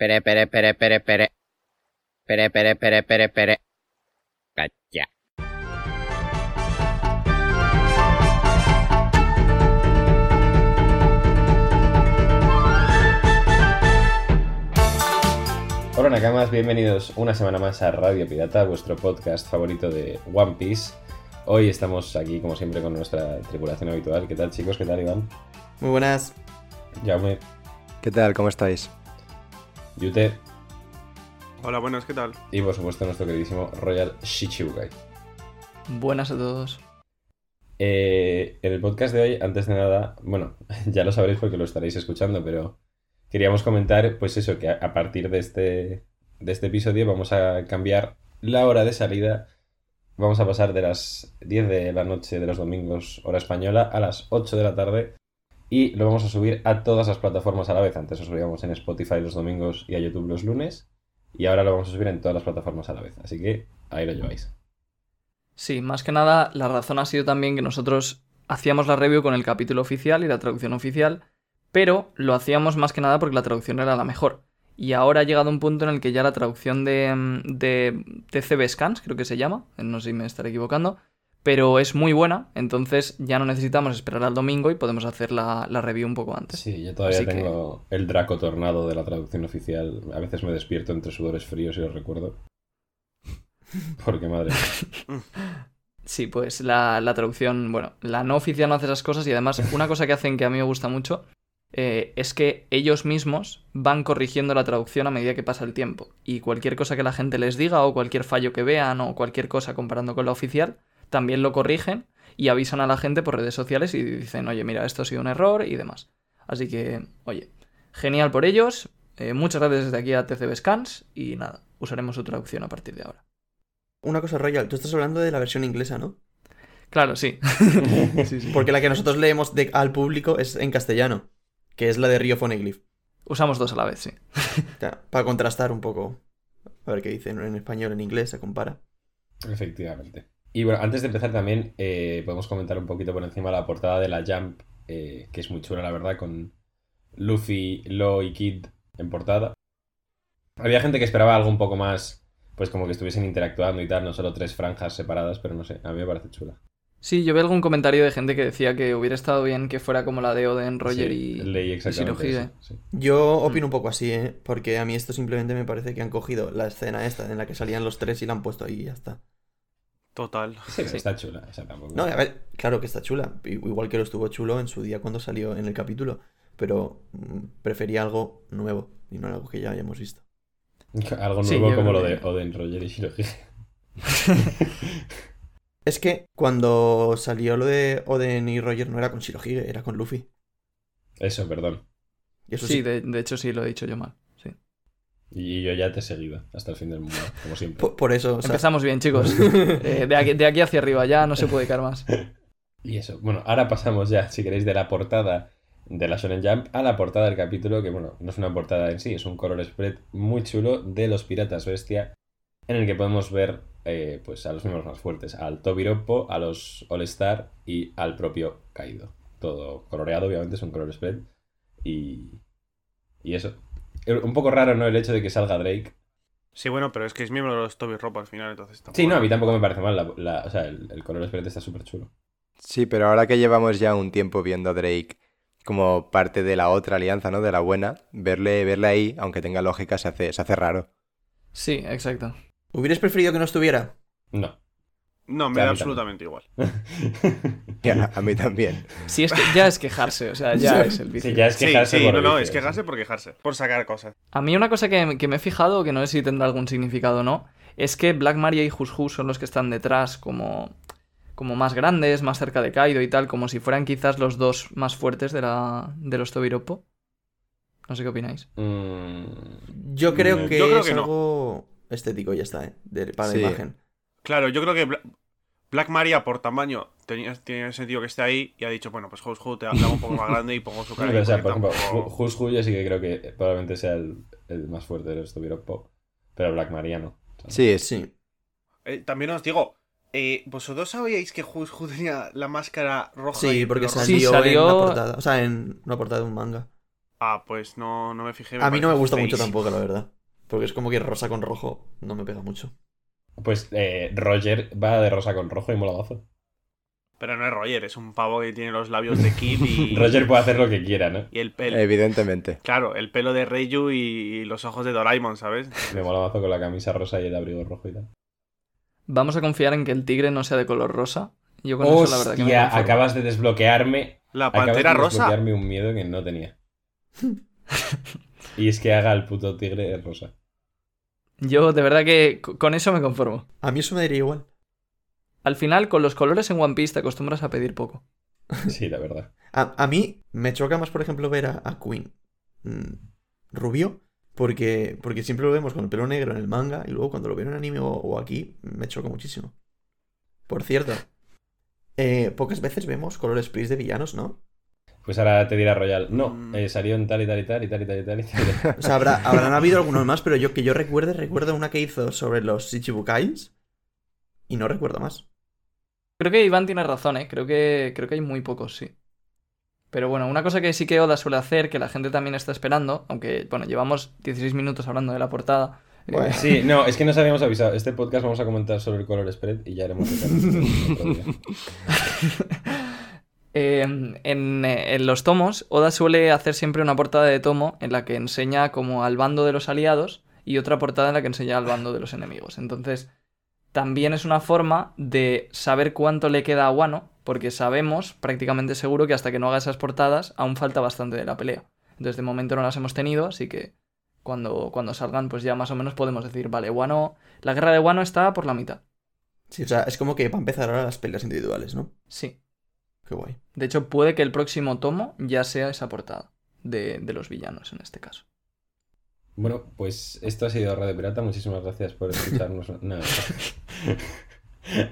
Pere, pere, pere, pere, pere. Pere, pere, pere, pere, pere. Cacha. Hola Nakamas, bienvenidos una semana más a Radio Pirata, vuestro podcast favorito de One Piece. Hoy estamos aquí, como siempre, con nuestra tripulación habitual. ¿Qué tal, chicos? ¿Qué tal, Iván? Muy buenas. Jaume, ¿Qué tal? ¿Cómo estáis? Yute Hola, buenas, ¿qué tal? y, por supuesto, nuestro queridísimo Royal Shichibukai. Buenas a todos. Eh, en el podcast de hoy, antes de nada, bueno, ya lo sabréis porque lo estaréis escuchando, pero queríamos comentar, pues eso, que a, a partir de este, de este episodio vamos a cambiar la hora de salida. Vamos a pasar de las 10 de la noche de los domingos, hora española, a las 8 de la tarde. Y lo vamos a subir a todas las plataformas a la vez. Antes lo subíamos en Spotify los domingos y a YouTube los lunes. Y ahora lo vamos a subir en todas las plataformas a la vez. Así que ahí lo lleváis. Sí, más que nada, la razón ha sido también que nosotros hacíamos la review con el capítulo oficial y la traducción oficial, pero lo hacíamos más que nada porque la traducción era la mejor. Y ahora ha llegado un punto en el que ya la traducción de, mm, de TCB Scans, creo que se llama, no sé si me estaré equivocando, pero es muy buena, entonces ya no necesitamos esperar al domingo y podemos hacer la, la review un poco antes. Sí, yo todavía Así que- tengo el Draco Tornado de la traducción oficial. A veces me despierto entre sudores fríos y lo recuerdo. Porque madre. mía. Sí, pues la, la traducción, bueno, la no oficial no hace esas cosas y además una cosa que hacen que a mí me gusta mucho eh, es que ellos mismos van corrigiendo la traducción a medida que pasa el tiempo. Y cualquier cosa que la gente les diga o cualquier fallo que vean o cualquier cosa comparando con la oficial, también lo corrigen y avisan a la gente por redes sociales y dicen, oye, mira, esto ha sido un error y demás. Así que, oye, genial por ellos. eh, muchas gracias desde aquí a TCB Scans y nada, usaremos su traducción a partir de ahora. Una cosa, Royal, tú estás hablando de la versión inglesa, ¿no? Claro, sí. Sí, sí. Porque la que nosotros leemos de- al público es en castellano, que es la de Rio Phoneglyph. Usamos dos a la vez, sí. Para contrastar un poco. A ver qué dicen en español, en inglés, se compara. Efectivamente. Y bueno, antes de empezar también eh, podemos comentar un poquito por encima la portada de la Jump, eh, que es muy chula, la verdad, con Luffy, Lo y Kid en portada. Había gente que esperaba algo un poco más, pues como que estuviesen interactuando y tal, no solo tres franjas separadas, pero no sé, a mí me parece chula. Sí, yo vi algún comentario de gente que decía que hubiera estado bien que fuera como la de Oden, Roger Sí, y, leí y exactamente Shirohige. eso, sí. Yo opino un poco así, ¿eh? Porque a mí esto simplemente me parece que han cogido la escena esta en la que salían los tres y la han puesto ahí y ya está. Total. Sí, está chula, esa tampoco. No, a ver, claro que está chula. Igual que lo estuvo chulo en su día cuando salió en el capítulo. Pero mm, prefería algo nuevo y no algo que ya hayamos visto. Algo nuevo como lo de Oden, Roger y Shirohige. Es que cuando salió lo de Oden y Roger no era con Shirohige, era con Luffy. Eso, perdón. Y eso Sí, sí, de, de hecho sí, lo he dicho yo mal. Y yo ya te he seguido hasta el fin del mundo, como siempre. po- por, eso, o sea, Empezamos bien, chicos. Eh, de, aquí, de aquí hacia arriba ya no se puede caer más. Y eso, bueno, ahora pasamos ya, si queréis, de la portada de la Shonen Jump a la portada del capítulo, que bueno, no es una portada en sí, es un color spread muy chulo de los Piratas Bestia, en el que podemos ver eh, pues a los miembros más fuertes, al Tobiropo, a los All Star y al propio Kaido. Todo coloreado, obviamente, es un color spread. Y, y eso. Un poco raro, ¿no? El hecho de que salga Drake. Sí, bueno, pero es que es miembro de los Toby Ropa al final, entonces tampoco- Sí, no, a mí tampoco me parece mal. la- la- o sea, el, el color spread está súper chulo. Sí, pero ahora que llevamos ya un tiempo viendo a Drake como parte de la otra alianza, ¿no? De la buena, verle, verle ahí, aunque tenga lógica, se hace, se hace raro. Sí, exacto. ¿hubieras preferido que no estuviera? No. No, me da absolutamente igual. A, mí también. Sí, es que ya es quejarse, o sea, ya es el vicio. Sí, ya es quejarse sí, no, es quejarse por quejarse, por sacar cosas. A mí una cosa que, que me he fijado, que no sé si tendrá algún significado o no, es que Black Maria y Hus Hus son los que están detrás como, como más grandes, más cerca de Kaido y tal, como si fueran quizás los dos más fuertes de, la, de los Tobiropo. No sé qué opináis. Mm, Yo creo Mm, que yo creo es que no. algo estético, ya está, ¿eh? De- para Sí. la imagen. Claro, yo creo que Bla- Black Maria por tamaño tenía, tiene sentido que esté ahí y ha dicho, bueno, pues House te hago un poco más grande y pongo su cara. pero, o sea, por ejemplo, tampoco- yo sí que creo que probablemente sea el, el más fuerte de los Pop, pero Black Maria no. Sí, Sí. Eh, también os digo, eh, ¿vosotros sabíais que House Who tenía la máscara roja? Sí, porque salió, Sí, salió- en una portada. O sea, en una portada de un manga. Ah, pues no, no me fijé. A mí no me gusta mucho tampoco, la verdad. Porque es como que rosa con rojo no me pega mucho. Pues eh, Roger va de rosa con rojo y mola mazo. Pero no es Roger, es un pavo que tiene los labios de Kid y. Roger puede hacer lo que quiera, ¿no? Y el pelo. Evidentemente. Claro, el pelo de Reiju y los ojos de Doraemon, ¿sabes? Me mola mazo con la camisa rosa y el abrigo rojo y tal. Vamos a confiar en que el tigre no sea de color rosa. Yo con eso la verdad que me acabas de desbloquearme. La acabas pantera de rosa. desbloquearme un miedo que no tenía. y es que haga el puto tigre rosa. Yo de verdad que co- con eso me conformo. A mí eso me daría igual. Al final, con los colores en One Piece te acostumbras a pedir poco. Sí, la verdad. A, a mí me choca más, por ejemplo, ver a, a Queen mm, rubio. Porque, porque siempre lo vemos con el pelo negro en el manga. Y luego cuando lo veo en anime o, o aquí, me choca muchísimo. Por cierto, eh, pocas veces vemos colores please de villanos, ¿no? Pues ahora te dirá Royal. No, Mm. eh, salió en tal y tal y tal y tal y tal y tal. y tal. O sea, habrá, habrán habido algunos más, pero yo que yo recuerde, recuerdo una que hizo sobre los Shichibukais. Y no recuerdo más. Creo que Iván tiene razón, ¿eh? Creo que, creo que hay muy pocos, sí. Pero bueno, una cosa que sí que Oda suele hacer, que la gente también está esperando, aunque, bueno, llevamos 16 minutos hablando de la portada. eh, Bueno. Sí, no, es que nos habíamos avisado. Este podcast vamos a comentar sobre el color spread y ya haremos el. Eh, en, eh, en los tomos, Oda suele hacer siempre una portada de tomo en la que enseña como al bando de los aliados y otra portada en la que enseña al bando de los enemigos. Entonces, también es una forma de saber cuánto le queda a Wano, porque sabemos prácticamente seguro que hasta que no haga esas portadas aún falta bastante de la pelea. Entonces, de momento no las hemos tenido, así que cuando, cuando salgan, pues ya más o menos podemos decir, vale, Wano, la guerra de Wano está por la mitad. Sí, o sea, es como que va a empezar ahora las peleas individuales, ¿no? Sí. Qué guay. De hecho, puede que el próximo tomo ya sea esa portada de, de los villanos en este caso. Bueno, pues esto ha sido Radio Pirata. Muchísimas gracias por escucharnos. No, no.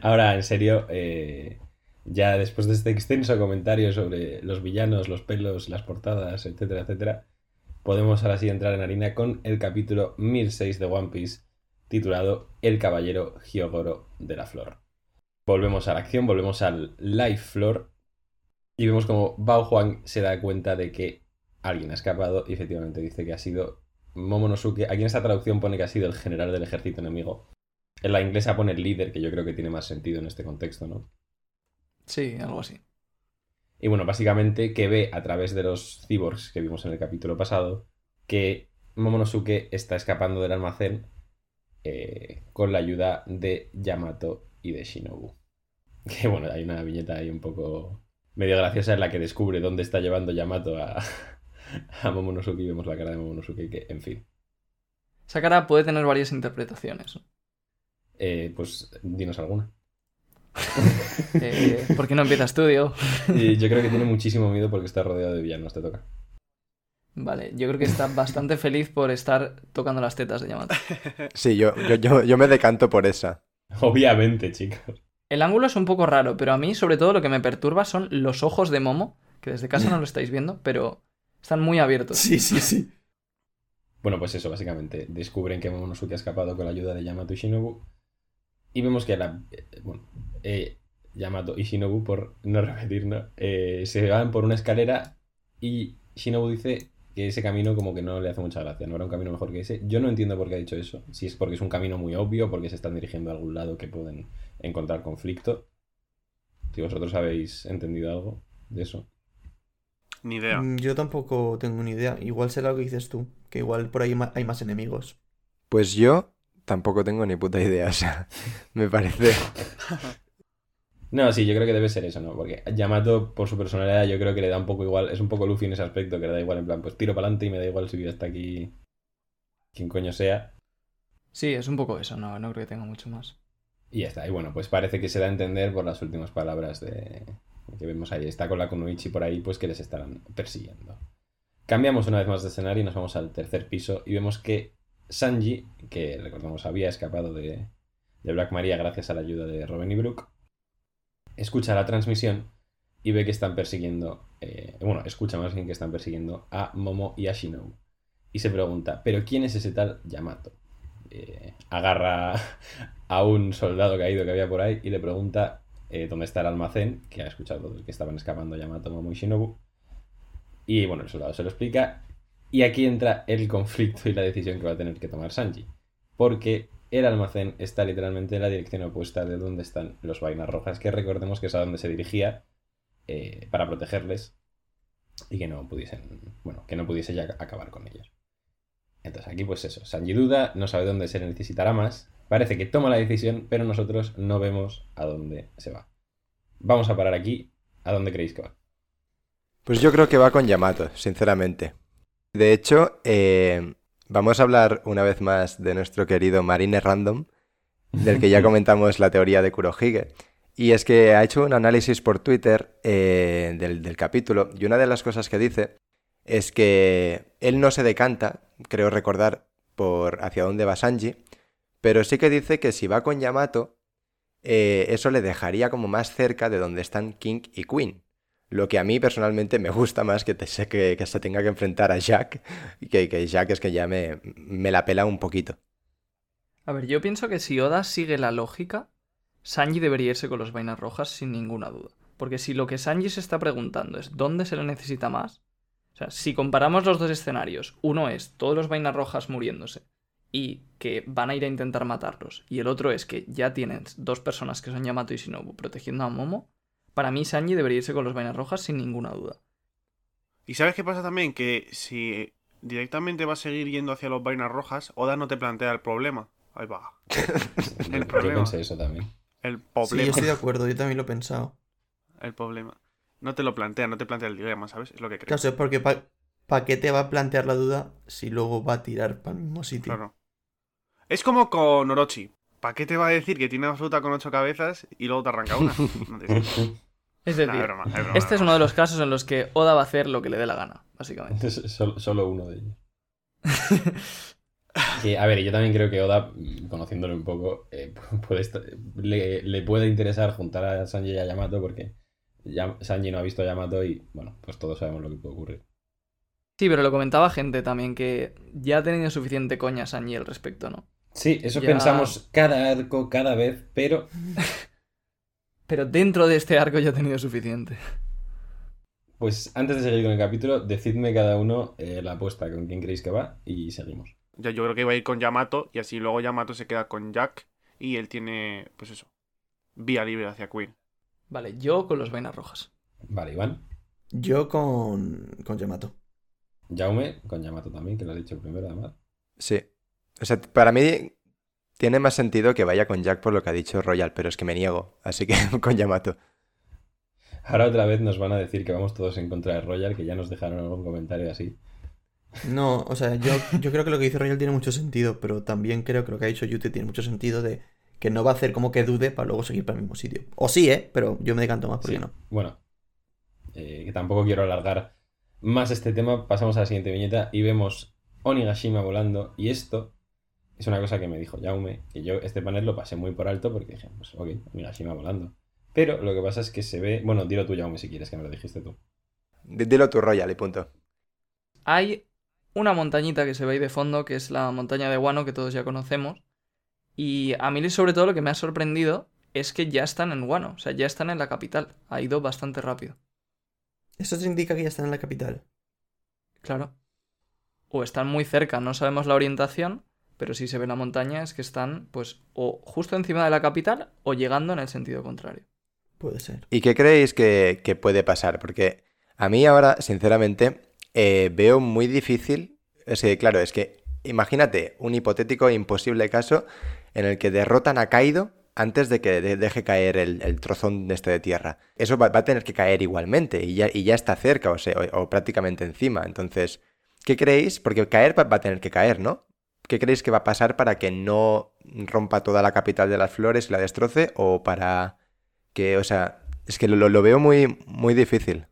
Ahora, en serio, eh, ya después de este extenso comentario sobre los villanos, los pelos, las portadas, etcétera, etcétera, podemos ahora sí entrar en harina con el capítulo 1006 de One Piece, titulado El Caballero Hyogoro de la Flor. Volvemos a la acción, volvemos al Life Floor y vemos como Bao Juan se da cuenta de que alguien ha escapado y efectivamente dice que ha sido Momonosuke. Aquí en esta traducción pone que ha sido el general del ejército enemigo. En la inglesa pone el líder, que yo creo que tiene más sentido en este contexto, ¿no? Sí, algo así. Y bueno, básicamente que ve a través de los cyborgs que vimos en el capítulo pasado que Momonosuke está escapando del almacén eh, con la ayuda de Yamato y de Shinobu. Que bueno, hay una viñeta ahí un poco medio graciosa en la que descubre dónde está llevando Yamato a, a Momonosuke y vemos la cara de Momonosuke que, en fin. Esa cara puede tener varias interpretaciones. Eh, pues dinos alguna. Eh, ¿Por qué no empiezas tú, Diego? Yo creo que tiene muchísimo miedo porque está rodeado de villanos, te toca. Vale, yo creo que está bastante feliz por estar tocando las tetas de Yamato. Sí, yo, yo, yo, yo me decanto por esa. Obviamente, chicos. El ángulo es un poco raro, pero a mí sobre todo lo que me perturba son los ojos de Momo, que desde casa no lo estáis viendo, pero están muy abiertos. Sí, sí, sí. Bueno, pues eso, básicamente. Descubren que Momonosuke ha escapado con la ayuda de Yamato y Shinobu. Y vemos que la. eh, Bueno, eh, Yamato y Shinobu, por no repetir, ¿no? Eh, se van por una escalera y Shinobu dice que ese camino como que no le hace mucha gracia, no era un camino mejor que ese. Yo no entiendo por qué ha dicho eso. Si es porque es un camino muy obvio, porque se están dirigiendo a algún lado que pueden encontrar conflicto. Si vosotros habéis entendido algo de eso. Ni idea. Mm, Yo tampoco tengo ni idea. Igual será lo que dices tú, que igual por ahí hay más enemigos. Pues yo tampoco tengo ni puta idea. O sea, me parece. No, sí, yo creo que debe ser eso, ¿no? Porque Yamato, por su personalidad, yo creo que le da un poco igual, es un poco Luffy en ese aspecto, que le da igual, en plan, pues tiro para adelante y me da igual si vive hasta aquí quien coño sea. Sí, es un poco eso, no, no creo que tenga mucho más. Y ya está. Y bueno, pues parece que se da a entender por las últimas palabras de que vemos ahí. Está con la Kunoichi por ahí, pues que les estarán persiguiendo. Cambiamos una vez más de escenario y nos vamos al tercer piso y vemos que Sanji, que recordamos había escapado de, de Black Maria gracias a la ayuda de Robin y Brooke, escucha la transmisión y ve que están persiguiendo, eh, bueno, escucha más bien que están persiguiendo a Momo y a Shinobu. Y se pregunta, ¿pero quién es ese tal Yamato? Eh, agarra a un soldado caído que había por ahí y le pregunta eh, dónde está el almacén, que ha escuchado que estaban escapando Yamato, Momo y Shinobu. Y bueno, el soldado se lo explica Y aquí entra el conflicto y la decisión que va a tener que tomar Sanji. Porque el almacén está literalmente en la dirección opuesta de donde están los vainas rojas, que recordemos que es a donde se dirigía eh, para protegerles y que no pudiesen, bueno, que no pudiese ya acabar con ellos. Entonces aquí pues eso, Sanji duda, no sabe dónde se necesitará más, parece que toma la decisión, pero nosotros no vemos a dónde se va. Vamos a parar aquí, ¿a dónde creéis que va? Pues yo creo que va con Yamato, sinceramente. De hecho, eh, vamos a hablar una vez más de nuestro querido Marine Random, del que ya comentamos la teoría de Kurohige. Y es que ha hecho un análisis por Twitter eh, del, del capítulo y una de las cosas que dice es que él no se decanta, creo recordar, por hacia dónde va Sanji, pero sí que dice que si va con Yamato, eh, eso le dejaría como más cerca de donde están King y Queen. Lo que a mí personalmente me gusta más que, te, que, que se tenga que enfrentar a Jack, que, que Jack es que ya me, me la pela un poquito. A ver, yo pienso que si Oda sigue la lógica, Sanji debería irse con los vainas rojas sin ninguna duda. Porque si lo que Sanji se está preguntando es dónde se le necesita más, o sea, si comparamos los dos escenarios, uno es todos los vainas rojas muriéndose y que van a ir a intentar matarlos, y el otro es que ya tienen dos personas que son Yamato y Shinobu protegiendo a Momo, para mí Sanji debería irse con los vainas rojas sin ninguna duda. ¿Y sabes qué pasa también? Que si directamente va a seguir yendo hacia los vainas rojas, Oda no te plantea el problema. Ahí va. El Yo problema. pensé eso también. El Sí, yo problema. estoy de acuerdo, yo también lo he pensado. El problema. No te lo plantea, no te plantea el dilema, ¿sabes? Es lo que creo. Claro, sea, porque ¿para qué te va a plantear la duda si luego va a tirar para el mismo sitio? Claro. Es como con Orochi. ¿Para qué te va a decir que tiene una fruta con ocho cabezas y luego te arranca una? No sentido. Es decir, es broma, es broma, este es uno de los casos en los que Oda va a hacer lo que le dé la gana, básicamente. Es solo, solo uno de ellos. Que, a ver, yo también creo que Oda, conociéndolo un poco, eh, puede estar- le, le puede interesar juntar a Sanji y a Yamato porque ya- Sanji no ha visto a Yamato y, bueno, pues todos sabemos lo que puede ocurrir. Sí, pero lo comentaba gente también que ya ha tenido suficiente coña Sanji al respecto, ¿no? Sí, eso Ya. pensamos cada arco, cada vez, pero Pero dentro de este arco ya ha tenido suficiente. pues antes de seguir con el capítulo, decidme cada uno eh, la apuesta con quién creéis que va y seguimos. Ya, yo creo que iba a ir con Yamato y así luego Yamato se queda con Jack y él tiene, pues eso, vía libre hacia Queen. Vale, yo con los vainas rojas. Vale, Iván. Yo con, con Yamato. Jaume, con Yamato también, que lo ha dicho primero además. Sí. O sea, para mí tiene más sentido que vaya con Jack por lo que ha dicho Royal, pero es que me niego. Así que con Yamato. Ahora otra vez nos van a decir que vamos todos en contra de Royal, que ya nos dejaron algún comentario así. No, o sea, yo, yo creo que lo que dice Royal tiene mucho sentido, pero también creo que lo que ha dicho Yute tiene mucho sentido de que no va a hacer como que dude para luego seguir para el mismo sitio. O sí, ¿eh? Pero yo me decanto más porque Sí. no. Bueno, eh, que tampoco quiero alargar más este tema. Pasamos a la siguiente viñeta y vemos Onigashima volando. Y esto es una cosa que me dijo Jaume, que yo este panel lo pasé muy por alto porque dije, pues ok, Onigashima volando. Pero lo que pasa es que se ve... Bueno, dilo tú, Jaume, si quieres, que me lo dijiste tú. D- Dilo tú, Royal, y punto. Hay una montañita que se ve ahí de fondo, que es la montaña de Guano, que todos ya conocemos. Y a mí sobre todo lo que me ha sorprendido es que ya están en Guano, o sea, ya están en la capital. Ha ido bastante rápido. Eso te indica que ya están en la capital. Claro. O están muy cerca, no sabemos la orientación, pero si se ve la montaña es que están, pues, o justo encima de la capital o llegando en el sentido contrario. Puede ser. ¿Y qué creéis que, que puede pasar? Porque a mí ahora, sinceramente, eh, veo muy difícil. Es que, claro, es que imagínate un hipotético e imposible caso en el que derrotan a Kaido antes de que de- deje caer el, el trozón de este de tierra. Eso va, va a tener que caer igualmente y ya, y ya está cerca o, sea, o, o prácticamente encima. Entonces, ¿qué creéis? Porque caer va, va a tener que caer, ¿no? ¿Qué creéis que va a pasar para que no rompa toda la capital de las flores y la destroce? ¿O para que, o sea, es que lo, lo veo muy, muy difícil.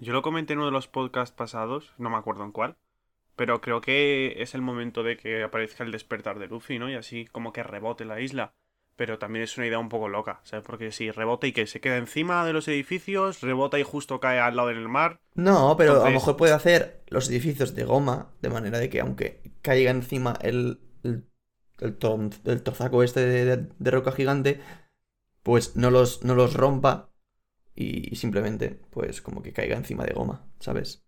Yo lo comenté en uno de los podcasts pasados, no me acuerdo en cuál, pero creo que es el momento de que aparezca el despertar de Luffy, ¿no? Y así como que rebote la isla. Pero también es una idea un poco loca, ¿sabes? Porque si rebota y que se queda encima de los edificios, rebota y justo cae al lado del mar. No, pero a lo mejor puede hacer los edificios de goma, de manera de que aunque caiga encima el, el, el, este de, de- de roca gigante, pues no los, no los rompa y simplemente, pues como que caiga encima de goma, ¿sabes?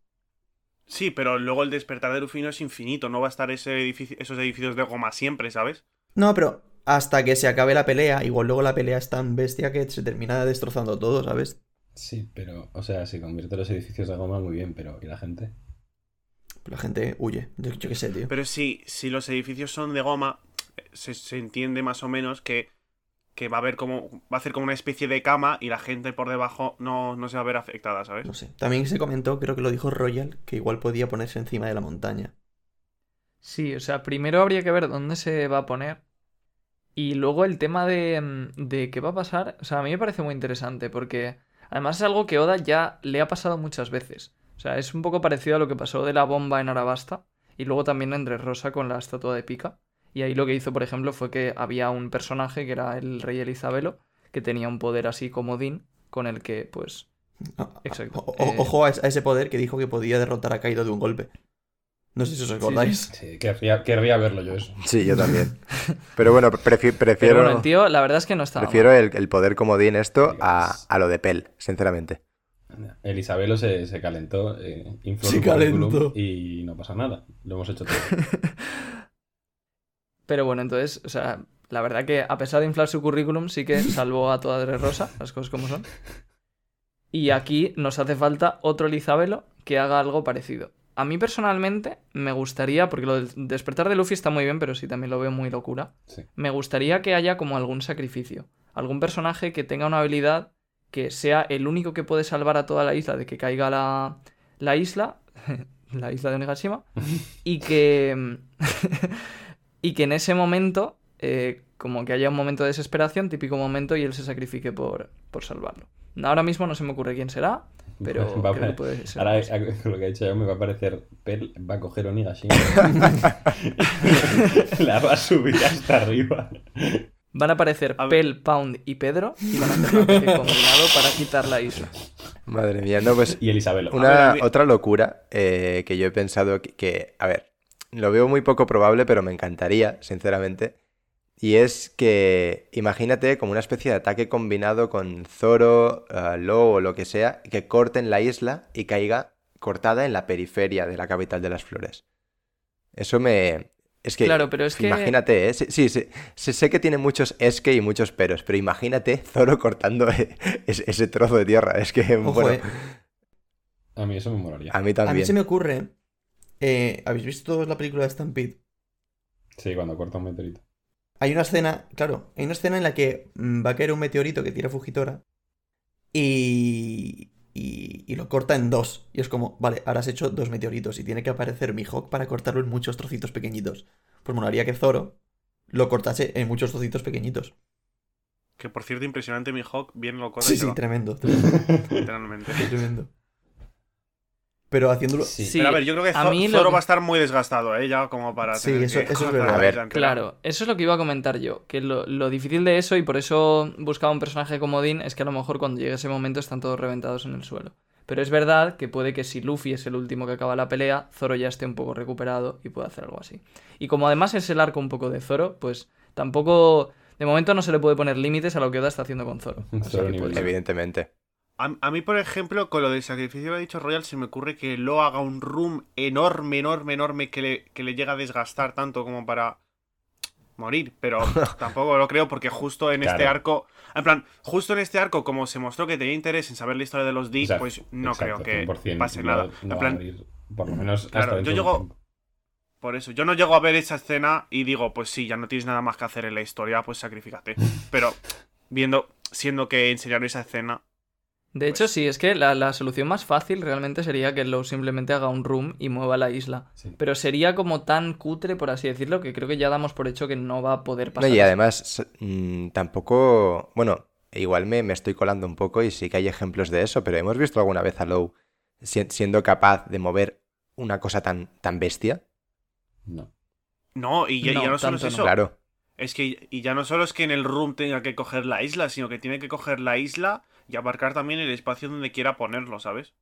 Sí, pero luego el despertar de Luffy no es infinito, no va a estar ese edificio, esos edificios de goma siempre, ¿sabes? No, pero hasta que se acabe la pelea, igual luego la pelea es tan bestia que se termina destrozando todo, ¿sabes? Sí, pero, o sea, si convierte los edificios de goma muy bien, pero ¿y la gente? La gente huye. Yo, yo qué sé, tío. Pero si, si los edificios son de goma, se, se entiende más o menos que, que va a haber como. va a hacer como una especie de cama y la gente por debajo no, no se va a ver afectada, ¿sabes? No sé. También se comentó, creo que lo dijo Royal, que igual podía ponerse encima de la montaña. Sí, o sea, primero habría que ver dónde se va a poner. Y luego el tema de, mm, de qué va a pasar. O sea, a mí me parece muy interesante porque además es algo que Oda ya le ha pasado muchas veces. O sea, es un poco parecido a lo que pasó de la bomba en Arabasta y luego también en Rosa con la estatua de Pica. Y ahí lo que hizo, por ejemplo, fue que había un personaje que era el rey Elizabelo que tenía un poder así como Din con el que, pues. Ah, Exacto. o- o- Eh, Ojo a ese poder que dijo que podía derrotar a Kaido de un golpe. No sé si os acordáis. Sí, querría, querría verlo yo eso. Sí, yo también. Pero bueno, prefi- Pero prefiero, bueno, el tío, la verdad es que no estaba. prefiero el, el poder comodín esto a, a lo de Pel, sinceramente. El Isabelo se, se calentó, eh, infló Se su currículum calentó. y no pasa nada. Lo hemos hecho todo. Pero bueno, entonces, o sea, la verdad que a pesar de inflar su currículum, sí que salvó a toda Rosa, las cosas como son. Y aquí nos hace falta otro Elizabelo que haga algo parecido. A mí personalmente me gustaría, porque lo del despertar de Luffy está muy bien, pero sí también lo veo muy locura. Sí. Me gustaría que haya como algún sacrificio. Algún personaje que tenga una habilidad que sea el único que puede salvar a toda la isla de que caiga la, la isla, la isla de Onigashima, y que, y que en ese momento, eh, como que haya un momento de desesperación, típico momento, y él se sacrifique por, por salvarlo. Ahora mismo no se me ocurre quién será, pero Va creo que apare- puede ser. Ahora, lo que ha dicho yo, me va a aparecer Pel, va a coger Onigashima. la va a subir hasta arriba. Van a aparecer A. Pel, Pound y Pedro y van a hacer un combinado para quitar la isla. Madre mía, no, pues Y el Isabelo. Una ver. otra locura eh, que yo he pensado que, que, a ver, lo veo muy poco probable, pero me encantaría, sinceramente. Y es que, imagínate como una especie de ataque combinado con Zoro, eh, Law o lo que sea, que corten la isla y caiga cortada en la periferia de la capital de las flores. Eso me... Es que, Claro, pero es que- imagínate, ¿eh? Sí, sí, sí, sí, sé que tiene muchos es que y muchos peros, pero imagínate Zoro cortando ese, ese trozo de tierra. Es que, Ojo, bueno, eh. A mí eso me molaría. a mí A mí también. se me ocurre. eh, ¿Habéis visto la película de Stampede? Sí, cuando corta un meteorito. Hay una escena, claro, hay una escena en la que mm, va a caer un meteorito que tira Fujitora y, y, y lo corta en dos. Y es como, vale, ahora has hecho dos meteoritos y tiene que aparecer Mihawk para cortarlo en muchos trocitos pequeñitos. Pues molaría que Zoro lo cortase en muchos trocitos pequeñitos. Que por cierto, impresionante mi Hawk, bien lo corta Sí, y sí, va, tremendo, tremendo, literalmente. tremendo. Pero haciéndolo... Sí. Sí, Pero a ver, yo creo que a Zo- mí lo Zoro que- va a estar muy desgastado, ¿eh? Ya como para Sí, tener eso- que eso es verdad. A ver. Claro, eso es lo que iba a comentar yo, que lo, lo difícil de eso, y por eso buscaba un personaje como Dean, es que a lo mejor cuando llegue ese momento están todos reventados en el suelo. Pero es verdad que puede que si Luffy es el último que acaba la pelea, Zoro ya esté un poco recuperado y pueda hacer algo así. Y como además es el arco un poco de Zoro, pues tampoco... De momento no se le puede poner límites a lo que Oda está haciendo con Zoro. Así Zoro que, pues. Evidentemente. A, a mí, por ejemplo, con lo del sacrificio que ha dicho Royal, se me ocurre que Lo haga un room enorme, enorme, enorme que le, que le llega a desgastar tanto como para morir. Pero tampoco lo creo porque justo en este arco... En plan, justo en este arco, como se mostró que tenía interés en saber la historia de los D, pues no exacto, creo que 100% pase no- nada. no en plan, morir, por lo menos Claro, hasta yo llego- tiempo. Por eso, yo no llego a ver esa escena y digo, pues sí, ya no tienes nada más que hacer en la historia, pues sacrificate. Pero viendo, siendo que enseñaron esa escena, De hecho, Pues- sí, es que la, la solución más fácil realmente sería que Low simplemente haga un room y mueva la isla. Sí. Pero sería como tan cutre, por así decirlo, que creo que ya damos por hecho que no va a poder No, pasar. y eso. además, mm, tampoco. Bueno, igual me, me estoy colando un poco y sí que hay ejemplos de eso, pero hemos visto alguna vez a Low si- siendo capaz de mover una cosa tan, tan bestia. No. no, y ya, y No, ya no solo es no. eso. Claro. Es que, y ya no solo es que en el room tenga que coger la isla, sino que tiene que coger la isla y abarcar también el espacio donde quiera ponerlo, ¿sabes?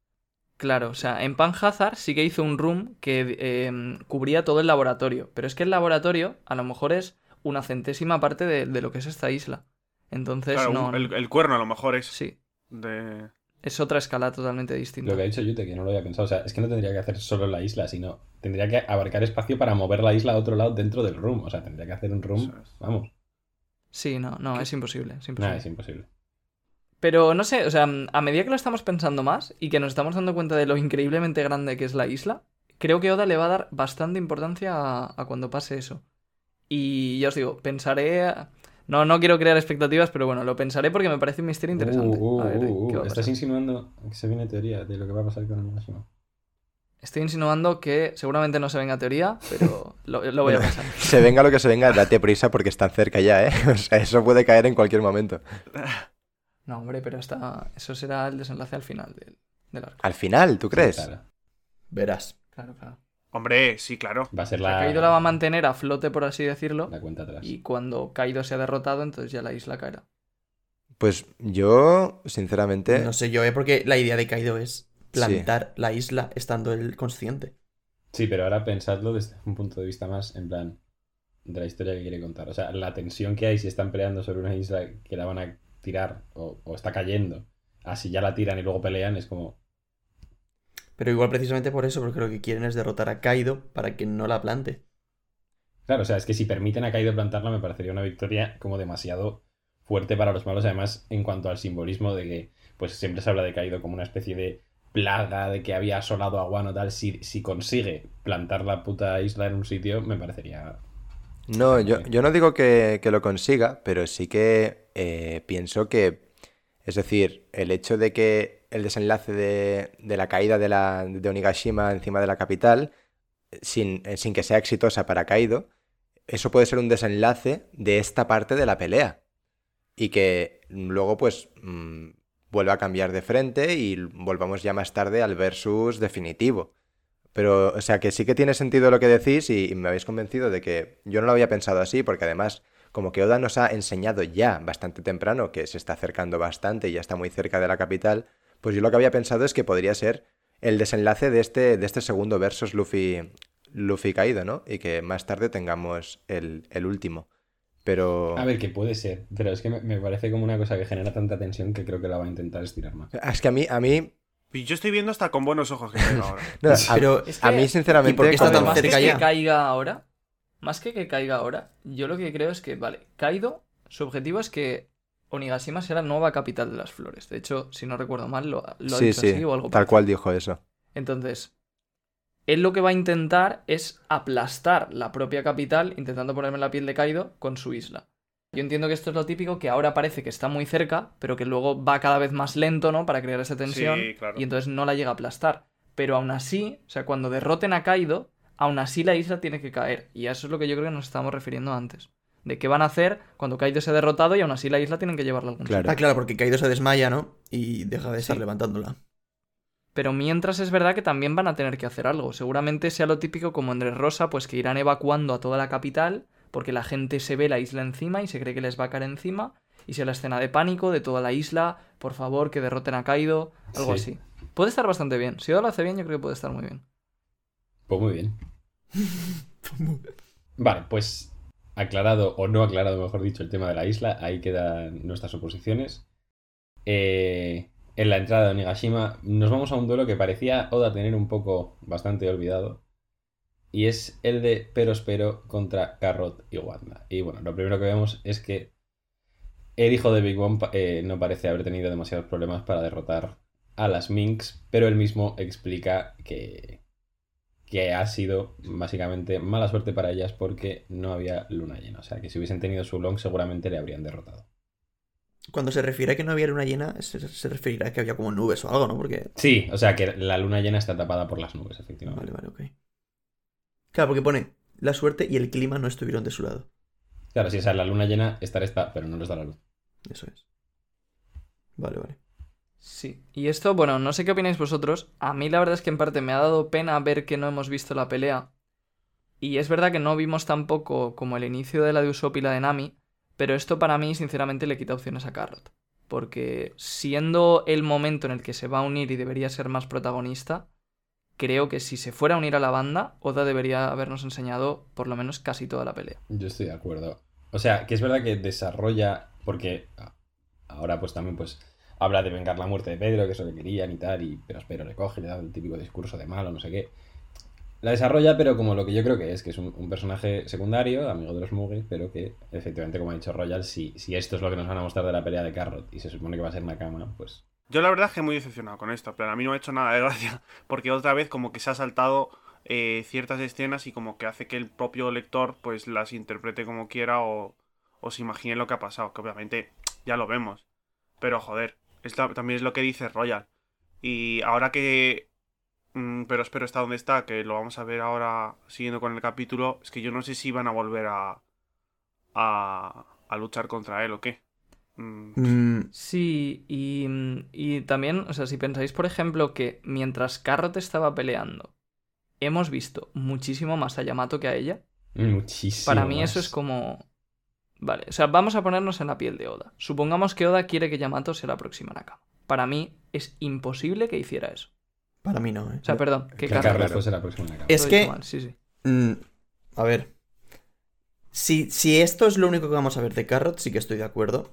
Claro, o sea, en Panhazard sí que hizo un room que eh, cubría todo el laboratorio. Pero es que el laboratorio a lo mejor es una centésima parte de, de lo que es esta isla. Entonces, Claro, no. un- el, el cuerno a lo mejor es Sí. de... Es otra escala totalmente distinta. Lo que ha dicho Yute, que no lo había pensado. O sea, es que no tendría que hacer solo la isla, sino tendría que abarcar espacio para mover la isla a otro lado dentro del room. O sea, tendría que hacer un room. Vamos. Sí, no, no, es imposible. Es imposible. Nada, es imposible. Pero no sé, o sea, a medida que lo estamos pensando más y que nos estamos dando cuenta de lo increíblemente grande que es la isla, creo que Oda le va a dar bastante importancia a, a cuando pase eso. Y ya os digo, pensaré. No, no quiero crear expectativas, pero bueno, lo pensaré porque me parece un misterio interesante. Uh, uh, A ver, uh, ¿qué va a Estás insinuando que se viene teoría de lo que va a pasar con Onigashima. Estoy insinuando que seguramente no se venga teoría, pero lo, lo voy a pensar. Se venga lo que se venga, date prisa porque están cerca ya, ¿eh? O sea, eso puede caer en cualquier momento. No, hombre, pero hasta eso será el desenlace al final del, del arco. Al final, ¿tú crees? Sí, claro. Verás. Claro, claro. Hombre, sí, claro. Va a ser la, Kaido la va a mantener a flote, por así decirlo, la cuenta atrás. y cuando Kaido sea derrotado, entonces ya la isla caerá. Pues yo, sinceramente, No sé yo, ¿eh? Porque la idea de Kaido es plantar la isla estando él consciente. Sí, pero ahora pensadlo desde un punto de vista más en plan de la historia que quiere contar. O sea, la tensión que hay si están peleando sobre una isla que la van a tirar o, o está cayendo, así ya la tiran y luego pelean, es como. Pero igual precisamente por eso, porque lo que quieren es derrotar a Kaido para que no la plante. Claro, o sea, es que si permiten a Kaido plantarla me parecería una victoria como demasiado fuerte para los malos. Además, en cuanto al simbolismo de que pues siempre se habla de Kaido como una especie de plaga, de que había asolado a Wano tal, si, si consigue plantar la puta isla en un sitio, me parecería... no, yo, yo no digo que, que lo consiga, pero sí que eh, pienso que, es decir, el hecho de que el desenlace de, de la caída de, la, de Onigashima encima de la capital, sin, eh, sin que sea exitosa para Kaido, eso puede ser un desenlace de esta parte de la pelea. Y que luego, pues, mm, vuelva a cambiar de frente y volvamos ya más tarde al versus definitivo. Pero, o sea, que sí que tiene sentido lo que decís y, y me habéis convencido de que yo no lo había pensado así, porque además, como que Oda nos ha enseñado ya bastante temprano que se está acercando bastante y ya está muy cerca de la capital, pues yo lo que había pensado es que podría ser el desenlace de este, de este segundo versus Luffy, Luffy caído, ¿no? Y que más tarde tengamos el, el último. Pero... A ver, que puede ser, pero es que me, me parece como una cosa que genera tanta tensión que creo que la va a intentar estirar más. Es que a mí, a mí, Y yo estoy viendo hasta con buenos ojos que caigo ahora. no, a, Pero Es a que- mí sinceramente, ¿y por qué está tan más que cerca que ya? caiga ahora, más que que caiga ahora, yo lo que creo es que, vale, Kaido, su objetivo es que Onigashima sea la nueva capital de las flores. De hecho, si no recuerdo mal, lo, lo ha sí, dicho sí, así o algo tal parecido. cual dijo eso. Entonces, él lo que va a intentar es aplastar la propia capital, intentando ponerme la piel de Kaido con su isla. Yo entiendo que esto es lo típico, que ahora parece que está muy cerca, pero que luego va cada vez más lento, ¿no? Para crear esa tensión. Sí, claro. Y entonces no la llega a aplastar. Pero aún así, o sea, cuando derroten a Kaido, aún así la isla tiene que caer. Y a eso es lo que yo creo que nos estábamos refiriendo antes. De qué van a hacer cuando Kaido se ha derrotado y aún así la isla tienen que llevarla a algún Claro. Ah, claro, porque Kaido se desmaya, ¿no? Y deja de estar Sí. levantándola. Pero mientras es verdad que también van a tener que hacer algo. Seguramente sea lo típico como en Rosa, pues que irán evacuando a toda la capital, porque la gente se ve la isla encima y se cree que les va a caer encima. Y sea la escena de pánico de toda la isla, por favor, que derroten a Kaido, algo Sí. así. Puede estar bastante bien. Si Oda lo hace bien, yo creo que puede estar muy bien. Pues muy bien. Vale, pues aclarado o no aclarado, mejor dicho, el tema de la isla, ahí quedan nuestras oposiciones. Eh, en la entrada de Onigashima nos vamos a un duelo que parecía Oda tener un poco bastante olvidado. Y es el de Perospero contra Carrot y Wanda. Y bueno, lo primero que vemos es que el hijo de Big Mom eh, no parece haber tenido demasiados problemas para derrotar a las Minx, pero él mismo explica que, que ha sido básicamente mala suerte para ellas porque no había luna llena. O sea, que si hubiesen tenido su long seguramente le habrían derrotado. Cuando se refiere a que no había luna llena, se, se referirá a que había como nubes o algo, ¿no? Porque. Sí, o sea que la luna llena está tapada por las nubes, efectivamente. Vale, vale, ok. Claro, porque pone la suerte y el clima no estuvieron de su lado. Claro, si esa es la luna llena, estar está, pero no les da la luz. Eso es. Vale, vale. Sí. Y esto, bueno, no sé qué opináis vosotros. A mí la verdad es que en parte me ha dado pena ver que no hemos visto la pelea. Y es verdad que no vimos tampoco como el inicio de la de Usopp y la de Nami. Pero esto para mí, sinceramente, le quita opciones a Carrot. Porque siendo el momento en el que se va a unir y debería ser más protagonista, creo que si se fuera a unir a la banda, Oda debería habernos enseñado por lo menos casi toda la pelea. Yo estoy de acuerdo. O sea, que es verdad que desarrolla, porque ahora pues también pues habla de vengar la muerte de Pedro, que eso le querían y tal, y pero Espero le coge, le da el típico discurso de malo, no sé qué. La desarrolla, pero como lo que yo creo que es, que es un, un personaje secundario, amigo de los Muggles, pero que, efectivamente, como ha dicho Royal, si, si esto es lo que nos van a mostrar de la pelea de Carrot y se supone que va a ser Nakama, pues Yo la verdad es que muy decepcionado con esto, pero a mí no me ha hecho nada de gracia, porque otra vez como que se ha saltado eh, ciertas escenas y como que hace que el propio lector pues las interprete como quiera o, o se imagine lo que ha pasado, que obviamente ya lo vemos. Pero joder, esto también es lo que dice Royal. Y ahora que... mm, pero espero está donde está, que lo vamos a ver ahora siguiendo con el capítulo, es que yo no sé si van a volver a... a, a luchar contra él o qué. Mm, Mm, Sí, y, y también, o sea, si pensáis, por ejemplo, que mientras Carrot estaba peleando, hemos visto muchísimo más a Yamato que a ella, muchísimo. para mí eso es como... Vale, o sea, vamos a ponernos en la piel de Oda. Supongamos que Oda quiere que Yamato sea la próxima Nakama. Para mí es imposible que hiciera eso. para mí no, ¿eh? O sea, perdón, que Que Carrot... Fuese la próxima Nakama. Es que- dicho mal, sí, sí. Mm, a ver. Si, si esto es lo único que vamos a ver de Carrot, sí que estoy de acuerdo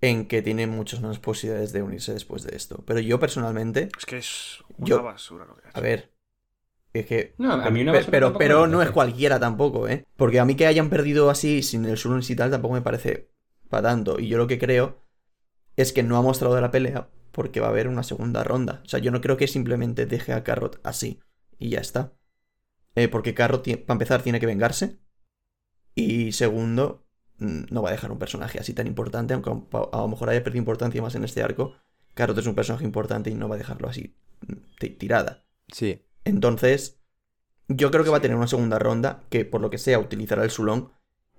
en que tiene muchas menos posibilidades de unirse después de esto. Pero yo personalmente, es que es una Yo- basura lo que hecho. a ver, es que... No, a mí una basura pero pero no es cualquiera tampoco, ¿eh? Porque a mí que hayan perdido así sin el Sulons y tal tampoco me parece para tanto. Y yo lo que creo es que no ha mostrado de la pelea porque va a haber una segunda ronda. O sea, yo no creo que simplemente deje a Carrot así y ya está. Eh, porque Carrot, para empezar, tiene que vengarse. Y segundo, no va a dejar un personaje así tan importante, aunque a a lo mejor haya perdido importancia más en este arco. Carrot es un personaje importante y no va a dejarlo así mm, ti- tirada. Sí, Entonces, yo creo que va a tener una segunda ronda que, por lo que sea, utilizará el Sulón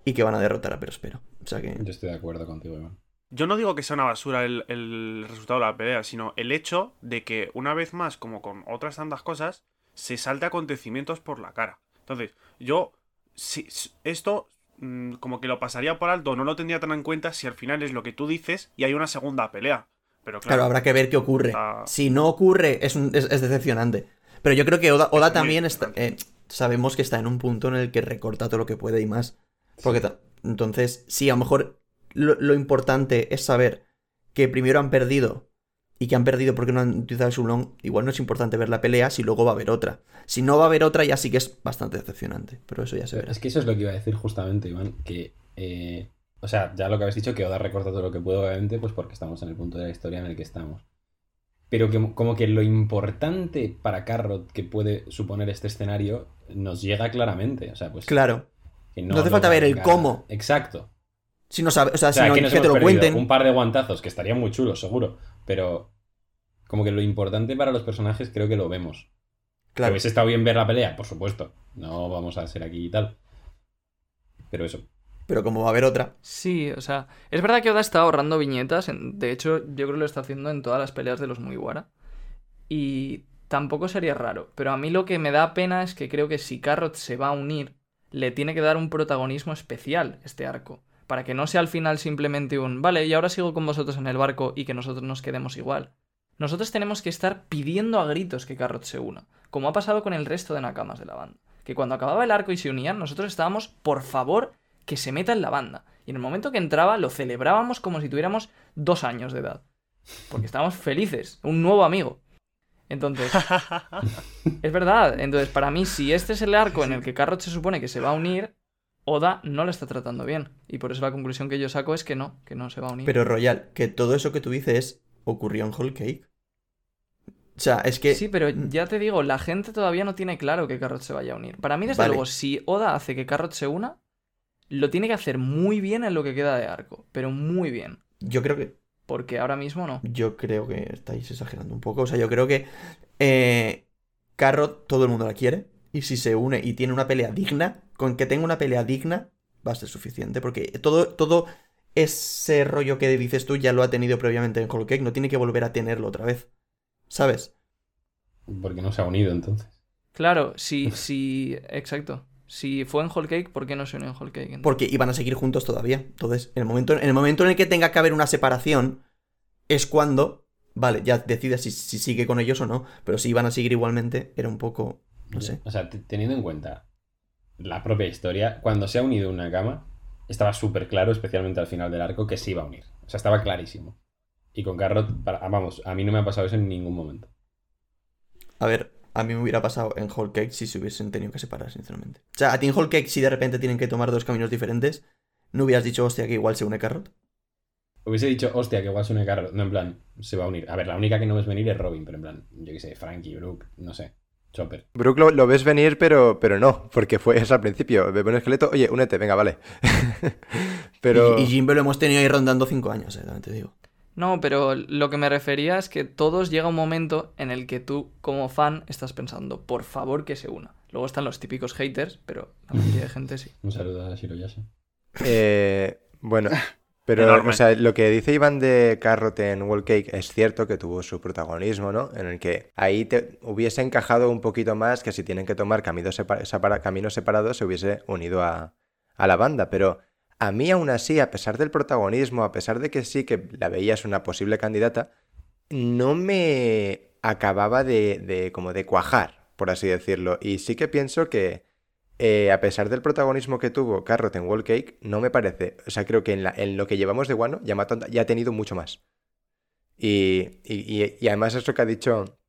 y que van a derrotar a Perospero. O sea que. Yo estoy de acuerdo contigo, Iván. Yo no digo que sea una basura el, el resultado de la pelea, sino el hecho de que, una vez más, como con otras tantas cosas, se salte acontecimientos por la cara. Entonces, yo, si- esto, mm, como que lo pasaría por alto, no lo tendría tan en cuenta si al final es lo que tú dices y hay una segunda pelea. Pero claro, Claro, habrá que ver qué ocurre. está- Si no ocurre, es, un- es, es decepcionante. Pero yo creo que Oda, Oda también está. eh, sabemos que está en un punto en el que recorta todo lo que puede y más. Porque entonces, sí, a lo mejor lo, lo importante es saber que primero han perdido y que han perdido porque no han utilizado el Sulón. Igual no es importante ver la pelea si luego va a haber otra. Si no va a haber otra, ya sí que es bastante decepcionante. Pero eso ya se verá. Es que eso es lo que iba a decir justamente, Iván, que... eh, o sea, ya lo que habéis dicho, que Oda recorta todo lo que puede, obviamente, pues porque estamos en el punto de la historia en el que estamos. Pero que, como que lo importante para Carrot que puede suponer este escenario nos llega claramente. O sea, pues... Claro. que No hace lo falta ver el cómo. Exacto. Si no sabe, o sea, O sea, si no, que nos que te lo cuenten. un par de guantazos, que estarían muy chulos, seguro. Pero como que lo importante para los personajes creo que lo vemos. Que Claro. hubiese estado bien ver la pelea, por supuesto. No vamos a ser aquí y tal. Pero eso. Pero como va a haber otra. Sí, o sea, es verdad que Oda está ahorrando viñetas. de hecho, yo creo que lo está haciendo en todas las peleas de los Mugiwara. Y tampoco sería raro. Pero a mí lo que me da pena es que creo que si Carrot se va a unir, le tiene que dar un protagonismo especial este arco. Para que no sea al final simplemente un, vale, y ahora sigo con vosotros en el barco y que nosotros nos quedemos igual. Nosotros tenemos que estar pidiendo a gritos que Carrot se una, como ha pasado con el resto de Nakamas de la banda. Que cuando acababa el arco y se unían, nosotros estábamos, por favor, que se meta en la banda. Y en el momento que entraba, lo celebrábamos como si tuviéramos dos años de edad. Porque estábamos felices, un nuevo amigo. Entonces, es verdad. Entonces, para mí, si este es el arco en el que Carrot se supone que se va a unir, Oda no lo está tratando bien. Y por eso la conclusión que yo saco es que no, que no se va a unir. Pero Royal, que todo eso que tú dices ocurrió en Whole Cake. O sea, es que. Sí, pero ya te digo, la gente todavía no tiene claro que Carrot se vaya a unir. Para mí, desde Vale. luego, si Oda hace que Carrot se una, lo tiene que hacer muy bien en lo que queda de arco. Pero muy bien. Yo creo que. Porque ahora mismo no. Yo creo que estáis exagerando un poco. O sea, yo creo que. Eh, Carrot, todo el mundo la quiere. Y si se une y tiene una pelea digna, con que tenga una pelea digna, va a ser suficiente. Porque todo, todo ese rollo que dices tú ya lo ha tenido previamente en Whole Cake. No tiene que volver a tenerlo otra vez. ¿Sabes? Porque no se ha unido entonces. Claro, si, si. Exacto. Si fue en Whole Cake, ¿por qué no se unió en Whole Cake? entonces? Porque iban a seguir juntos todavía. Entonces, en el momento en el, momento en el que tenga que haber una separación, es cuando, vale, ya decides si, si sigue con ellos o no. Pero si iban a seguir igualmente, era un poco, no sé. O sea, te- teniendo en cuenta la propia historia, cuando se ha unido una cama, estaba súper claro, especialmente al final del arco, que se iba a unir. O sea, estaba clarísimo. Y con Carrot, para- vamos, a mí no me ha pasado eso en ningún momento. A ver, a mí me hubiera pasado en Whole Cake si se hubiesen tenido que separar, sinceramente. O sea, a ti en Whole Cake, si de repente tienen que tomar dos caminos diferentes, ¿no hubieras dicho, hostia, que igual se une Carrot? Hubiese dicho, hostia, que igual se une Carrot. No, en plan, se va a unir. A ver, la única que no ves venir es Robin, pero en plan, yo qué sé, Frankie, Brooke, no sé, Chopper. Brooke lo, lo ves venir, pero, pero no, porque fue eso al principio. Ve un esqueleto, oye, únete, venga, vale. pero... Y, y Jimbe lo hemos tenido ahí rondando cinco años, eh, también te digo. No, pero lo que me refería es que todos llega un momento en el que tú, como fan, estás pensando, por favor que se una. Luego están los típicos haters, pero la mayoría de gente sí. Un saludo a Shiroyashi. Eh, bueno, pero Enorme. o sea, lo que dice Iván de Carrot en Wall Cake es cierto que tuvo su protagonismo, ¿no? En el que ahí te hubiese encajado un poquito más que si tienen que tomar caminos, separa- separa- caminos separados se hubiese unido a, a la banda, pero a mí aún así, a pesar del protagonismo, a pesar de que sí que la veías una posible candidata, no me acababa de, de como de cuajar, por así decirlo, y sí que pienso que eh, a pesar del protagonismo que tuvo Carrot en Wall Cake, no me parece. O sea, creo que en, la- en lo que llevamos de Wano, Yamato ya ha tenido mucho más. Y, y- y- además es lo que ha dicho.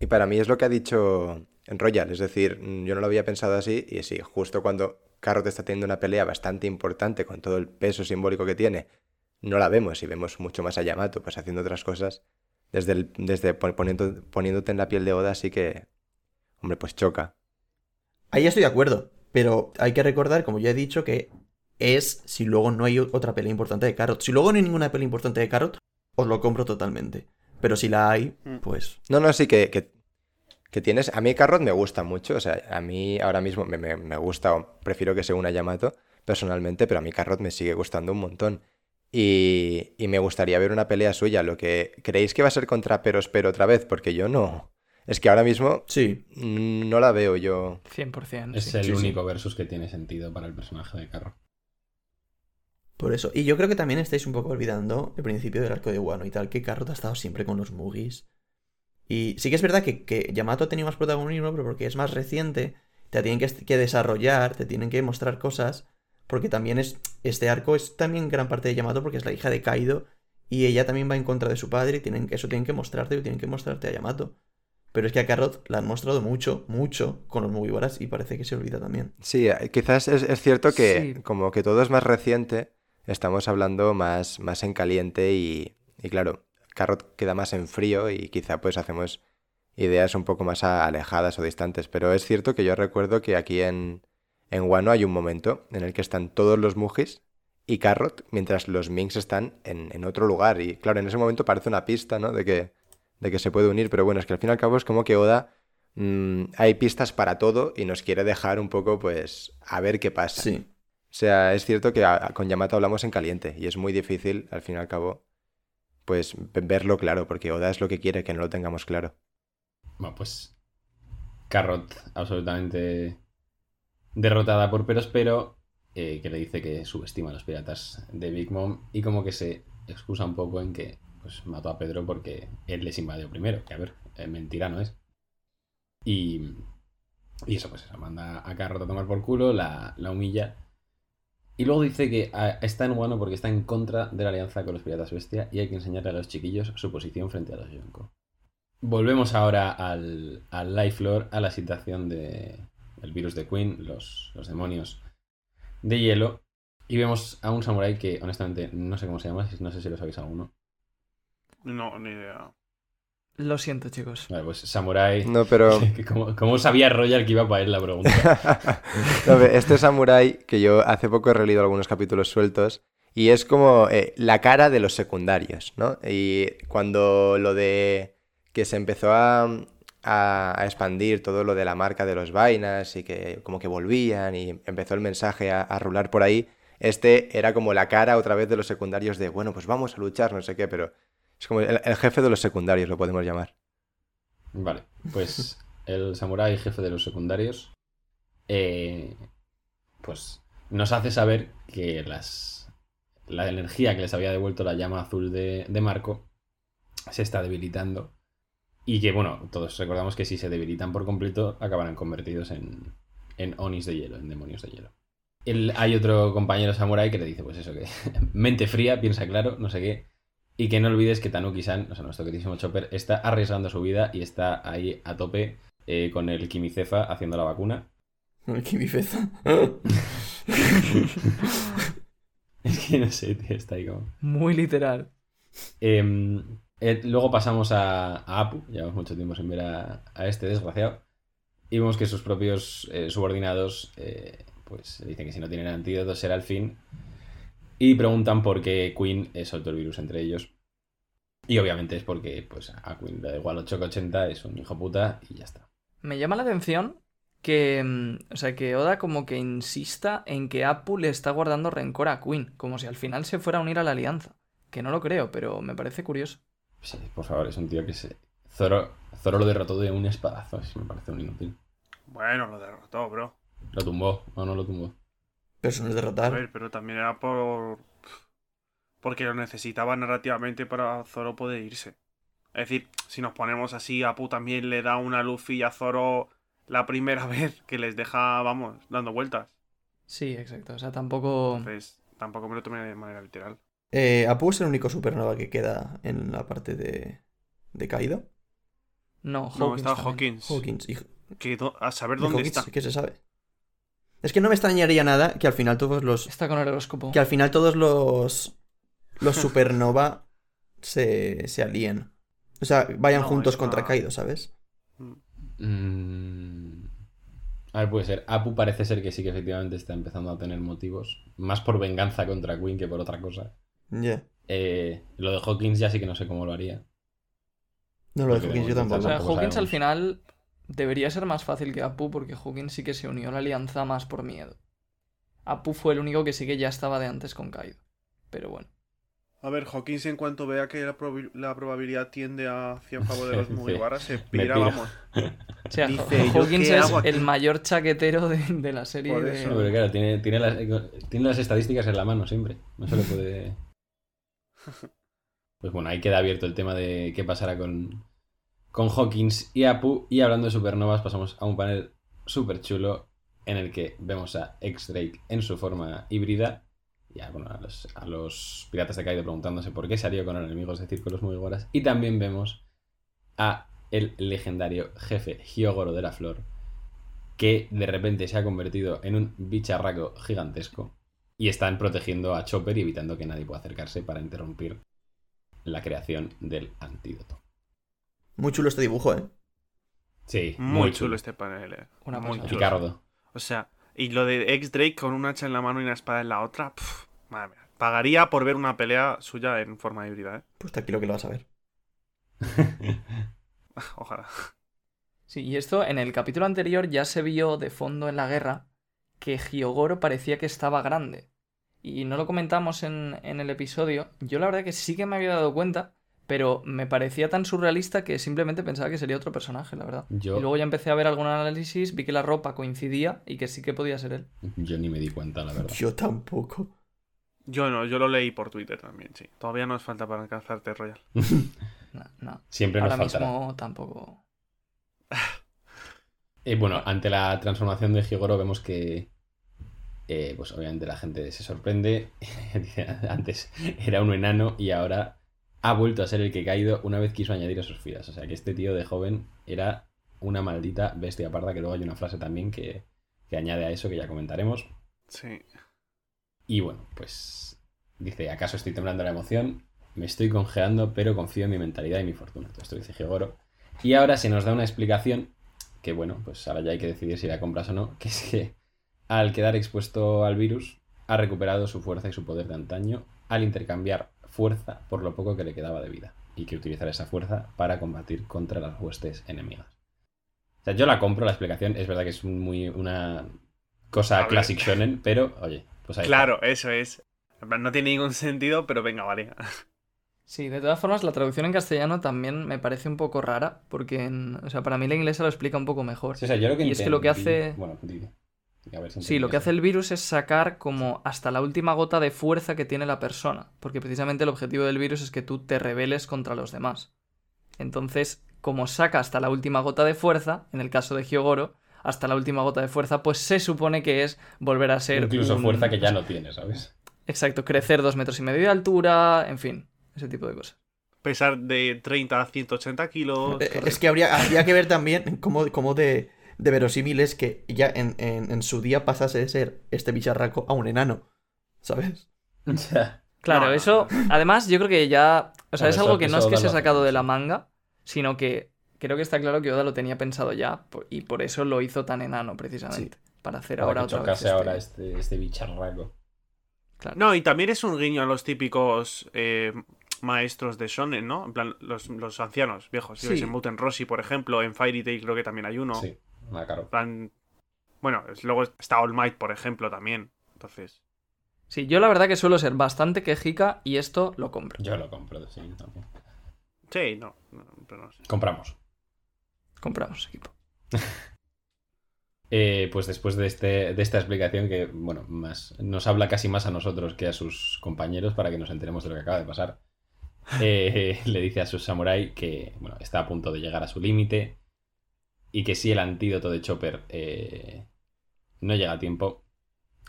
Y para mí es lo que ha dicho en Royal. Es decir, mm, yo no lo había pensado así. Y sí, justo cuando Carrot está teniendo una pelea bastante importante con todo el peso simbólico que tiene, no la vemos y vemos mucho más a Yamato, pues haciendo otras cosas. Desde, el- desde poniéndote en la piel de Oda, así que. Hombre, pues choca. Ahí estoy de acuerdo, pero hay que recordar, como ya he dicho, que es si luego no hay otra pelea importante de Carrot. Si luego no hay ninguna pelea importante de Carrot, os lo compro totalmente. Pero si la hay, Mm. pues... No, no, sí que, que, que tienes. A mí Carrot me gusta mucho. O sea, a mí ahora mismo me, me- me gusta, o prefiero que se una Yamato personalmente, pero a mí Carrot me sigue gustando un montón. Y, y me gustaría ver una pelea suya. Lo que creéis que va a ser contra Perospero otra vez, porque yo no. Es que ahora mismo Sí, no la veo yo. 100%. Es sí. el sí, sí. único versus que tiene sentido para el personaje de Carrot. por eso. Y yo creo que también estáis un poco olvidando el principio del arco de Wano y tal, que Carrot ha estado siempre con los Mugis. Y sí que es verdad que, que Yamato ha tenido más protagonismo, pero porque es más reciente, te tienen que, que desarrollar, te tienen que mostrar cosas, porque también es este arco es también gran parte de Yamato porque es la hija de Kaido y ella también va en contra de su padre y tienen, eso tienen que mostrarte y tienen que mostrarte a Yamato. Pero es que a Carrot la han mostrado mucho, mucho con los Mugiwaras y parece que se olvida también. Sí, eh, quizás es, es cierto que Sí. como que todo es más reciente, estamos hablando más, más en caliente y, y claro, Carrot queda más en frío y quizá pues hacemos ideas un poco más a- alejadas o distantes. Pero es cierto que yo recuerdo que aquí en, en Wano hay un momento en el que están todos los Mugis y Carrot, mientras los Minks están en, en otro lugar. Y claro, en ese momento parece una pista, ¿no? De que, de que se puede unir, pero bueno, es que al fin y al cabo es como que Oda mm, hay pistas para todo y nos quiere dejar un poco, pues, a ver qué pasa. Sí. O sea, es cierto que a- con Yamato hablamos en caliente y es muy difícil, al fin y al cabo, pues ve- verlo claro, porque Oda es lo que quiere, que no lo tengamos claro. Bueno, pues. Carrot absolutamente derrotada por Perospero, eh, que le dice que subestima a los piratas de Big Mom y como que se excusa un poco en que pues mató a Pedro porque él les invadió primero, que a ver, eh, mentira no es. Y, y eso, pues eso, manda a Carrot a tomar por culo, la, la humilla. Y luego dice que ah, está en Wano porque está en contra de la alianza con los piratas bestia y hay que enseñarle a los chiquillos su posición frente a los Yonko. Volvemos ahora al, al Life Lore, a la situación de el virus de Queen, los, los demonios de hielo. Y vemos a un samurái que, honestamente, no sé cómo se llama, no sé si lo sabéis alguno. No, ni idea. Lo siento, chicos. Vale, pues samurái. No, pero... ¿Cómo, cómo sabía Royal que iba para él la pregunta? No, este samurái, que yo hace poco he releído algunos capítulos sueltos, y es como eh, la cara de los secundarios, ¿no? Y cuando lo de que se empezó a, a- a expandir todo lo de la marca de los vainas y que como que volvían y empezó el mensaje a, a rular por ahí, este era como la cara otra vez de los secundarios de, bueno, pues vamos a luchar, no sé qué, pero es como el, jefe de los secundarios, lo podemos llamar. Vale, pues el samurái jefe de los secundarios, eh, pues nos hace saber que las, la energía que les había devuelto la llama azul de, de Marco se está debilitando y que, bueno, todos recordamos que si se debilitan por completo acabarán convertidos en, en onis de hielo, en demonios de hielo. El- hay otro compañero samurái que le dice, pues eso, que mente fría, piensa claro, no sé qué. Y que no olvides que Tanuki-san, o sea, nuestro queridísimo Chopper, está arriesgando su vida y está ahí a tope eh, con el Quimicefa haciendo la vacuna. El Kimifeza. Es que no sé, tío, está ahí como... Muy literal. Eh, eh, luego pasamos a, a Apu, llevamos mucho tiempo sin ver a, a este desgraciado, y vemos que sus propios eh, subordinados eh, pues dicen que si no tienen antídoto será el fin, y preguntan por qué Queen soltó el virus entre ellos. Y obviamente es porque pues, a Queen le da igual 8 que 80, es un hijo puta y ya está. Me llama la atención que, mm, o sea, que Oda como que insista en que Apu le está guardando rencor a Queen, como si al final se fuera a unir a la alianza. Que no lo creo, pero me parece curioso. Sí, por favor, es un tío que se... Zoro, Zoro lo derrotó de un espadazo, así me parece un inútil. Bueno, lo derrotó, bro. Lo tumbó, o no lo tumbó. Pero eso no es A ver, pero también era por. Porque lo necesitaba narrativamente para Zoro poder irse. Es decir, si nos ponemos así, Apu también le da una Luffy a Zoro la primera vez que les deja, vamos, dando vueltas. Sí, exacto. O sea, tampoco... Entonces, tampoco me lo tomé de manera literal. Eh, Apu es el único supernova que queda en la parte de, de Kaido. No, Hawkins No, también. Hawkins. Hawkins. Y, Que a saber dónde Hawkins, está. ¿Qué se sabe? Es que no me extrañaría nada que al final todos los. Está con el horóscopo. Que al final todos los. Los supernova se, se alíen. O sea, vayan No, juntos contra una- Kaido, ¿sabes? Mm. A ver, puede ser. Apu parece ser que sí que efectivamente está empezando a tener motivos. Más por venganza contra Queen que por otra cosa. Ya. Eh, lo de Hawkins ya sí que no sé cómo lo haría. No lo de Hawkins, yo de O tampoco. sea, Tampoco Hawkins al final debería ser más fácil que Apu porque Hawkins sí que se unió a la alianza más por miedo. Apu fue el único que sí que ya estaba de antes con Kaido. Pero bueno. A ver, Hawkins en cuanto vea que la, probabilidad tiende hacia a favor de los. Mugiwara, se pira, pira. vamos. O sea, Dice, ¿yo Hawkins es el mayor chaquetero de, de la serie. Por de- eso. No, pero claro, tiene, tiene, las, tiene las estadísticas en la mano siempre. No se le puede. Pues bueno, ahí queda abierto el tema de qué pasará con, con Hawkins y Apu. Y hablando de supernovas, pasamos a un panel súper chulo en el que vemos a X-Drake en su forma híbrida. Y a, los, a los piratas de Kaido preguntándose por qué salió con enemigos de círculos muy guaras. Y también vemos a el legendario jefe Hyogoro de la Flor, que de repente se ha convertido en un bicharraco gigantesco y están protegiendo a Chopper y evitando que nadie pueda acercarse para interrumpir la creación del antídoto. Muy chulo este dibujo, ¿eh? Sí, Muy, chulo este panel, eh. Una Muy chulo. Picardo. O sea, y lo de ex Drake con un hacha en la mano y una espada en la otra, pf, madre mía. Pagaría por ver una pelea suya en forma híbrida, ¿eh? Pues tranquilo que lo vas a ver. Ojalá. Sí, y esto en el capítulo anterior ya se vio de fondo en la guerra que Hyogoro parecía que estaba grande. Y no lo comentamos en, en el episodio. Yo la verdad que sí que me había dado cuenta, pero me parecía tan surrealista que simplemente pensaba que sería otro personaje, la verdad. Yo, Y luego ya empecé a ver algún análisis, vi que la ropa coincidía y que sí que podía ser él. yo ni me di cuenta, la verdad. Yo tampoco. Yo no, yo lo leí por Twitter también, sí. Todavía nos falta para alcanzarte Royal. No, no. Siempre nos Ahora faltará. mismo tampoco. Y bueno, ante la transformación de Hyogoro vemos que, eh, pues obviamente la gente se sorprende. Dice, Antes era un enano y ahora ha vuelto a ser el que ha caído una vez quiso añadir a sus filas. O sea que este tío de joven era una maldita bestia parda, que luego hay una frase también que, que añade a eso que ya comentaremos. Sí. Y bueno, pues dice, ¿acaso estoy temblando la emoción? Me estoy congeando, pero confío en mi mentalidad y mi fortuna. Todo esto dice Hyogoro. Y ahora se nos da una explicación que bueno, pues ahora ya hay que decidir si la compras o no, que es que al quedar expuesto al virus ha recuperado su fuerza y su poder de antaño al intercambiar fuerza por lo poco que le quedaba de vida y que utilizar esa fuerza para combatir contra las huestes enemigas. O sea, yo la compro, la explicación, es verdad que es muy una cosa classic shonen, pero oye, pues ahí está. Claro, eso es. No tiene ningún sentido, pero venga, vale. Sí, de todas formas, la traducción en castellano también me parece un poco rara, porque en- o sea, para mí la inglesa lo explica un poco mejor. Sí, o sea, yo lo que Y es que lo que hace- Bueno, A ver si Sí, lo que hace el virus es sacar como hasta la última gota de fuerza que tiene la persona, porque precisamente el objetivo del virus es que tú te rebeles contra los demás. Entonces, como saca hasta la última gota de fuerza, en el caso de Hyogoro, hasta la última gota de fuerza, pues se supone que es volver a ser Incluso un- fuerza que ya no tiene, ¿sabes? Exacto, crecer dos metros y medio de altura, en fin, ese tipo de cosas. Pesar de 30 a 180 kilos. Eh, Es que habría, habría que ver también cómo, cómo de, de verosímil es que ya en, en- en su día pasase de ser este bicharraco a un enano. ¿Sabes? Claro, No, eso. Además, yo creo que ya. O sea, Claro, es eso- algo que no es que se ha sacado de la manga, sino que creo que está claro que Oda lo tenía pensado ya y por eso lo hizo tan enano, precisamente. Para hacer Para ahora que otra vez. este- ahora este, este bicharraco. Claro. No, y también es un guiño a los típicos eh, maestros de Shonen, ¿no? En plan, los, los ancianos viejos. Sí. en Muten Rossi, por ejemplo, en Fairy Tail creo que también hay uno. Sí, ah, claro. Plan. Bueno, luego está All Might, por ejemplo, también. Entonces. Sí, yo la verdad que suelo ser bastante quejica y esto lo compro. Yo lo compro, sí, también. Sí, no, no, pero no sé. Compramos. Compramos equipo. Eh, pues después de, este, de esta explicación que, bueno, más nos habla casi más a nosotros que a sus compañeros para que nos enteremos de lo que acaba de pasar, eh, le dice a sus samurai que, bueno, está a punto de llegar a su límite y que si el antídoto de Chopper eh, no llega a tiempo,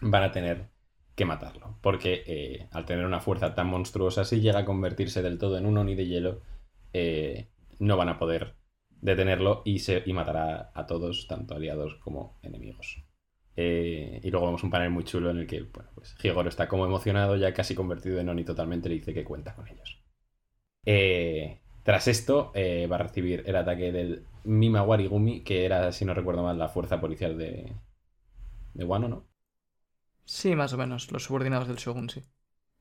van a tener que matarlo. Porque eh, al tener una fuerza tan monstruosa, si llega a convertirse del todo en un Oni de hielo, eh, no van a poder detenerlo y, se, y matará a todos, tanto aliados como enemigos. Y luego vemos un panel muy chulo en el que bueno, pues, está como emocionado, ya casi convertido en Oni totalmente, le dice que cuenta con ellos. Tras esto, va a recibir el ataque del Mima Warigumi, que era, si no recuerdo mal, la fuerza policial de, de Wano, ¿no? Sí, más o menos, los subordinados del Shogun, sí.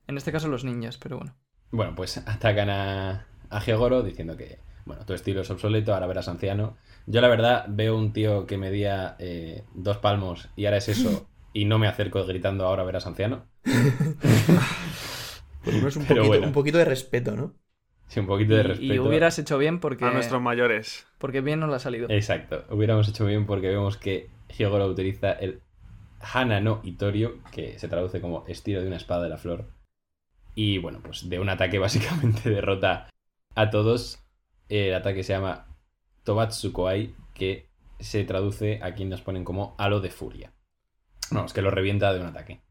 En este caso los ninjas, pero bueno. Bueno, pues atacan a, a Hyogoro diciendo que, bueno, tu estilo es obsoleto, ahora verás anciano. Yo la verdad veo un tío que medía eh, dos palmos y ahora es eso y no me acerco gritando ahora verás anciano. Por lo menos un poquito, bueno. un poquito de respeto, ¿no? Sí, un poquito de Y- respeto. Y, hubieras hecho bien porque, A nuestros mayores. porque bien nos lo ha salido. Exacto, hubiéramos hecho bien porque vemos que Hyogoro utiliza el Hana no Itorio, que se traduce como estilo de una espada de la flor. Y bueno, pues de un ataque básicamente derrota a todos. El ataque se llama Tobatsukoai, que se traduce, aquí nos ponen como halo de furia. Vamos, que lo revienta de un ataque.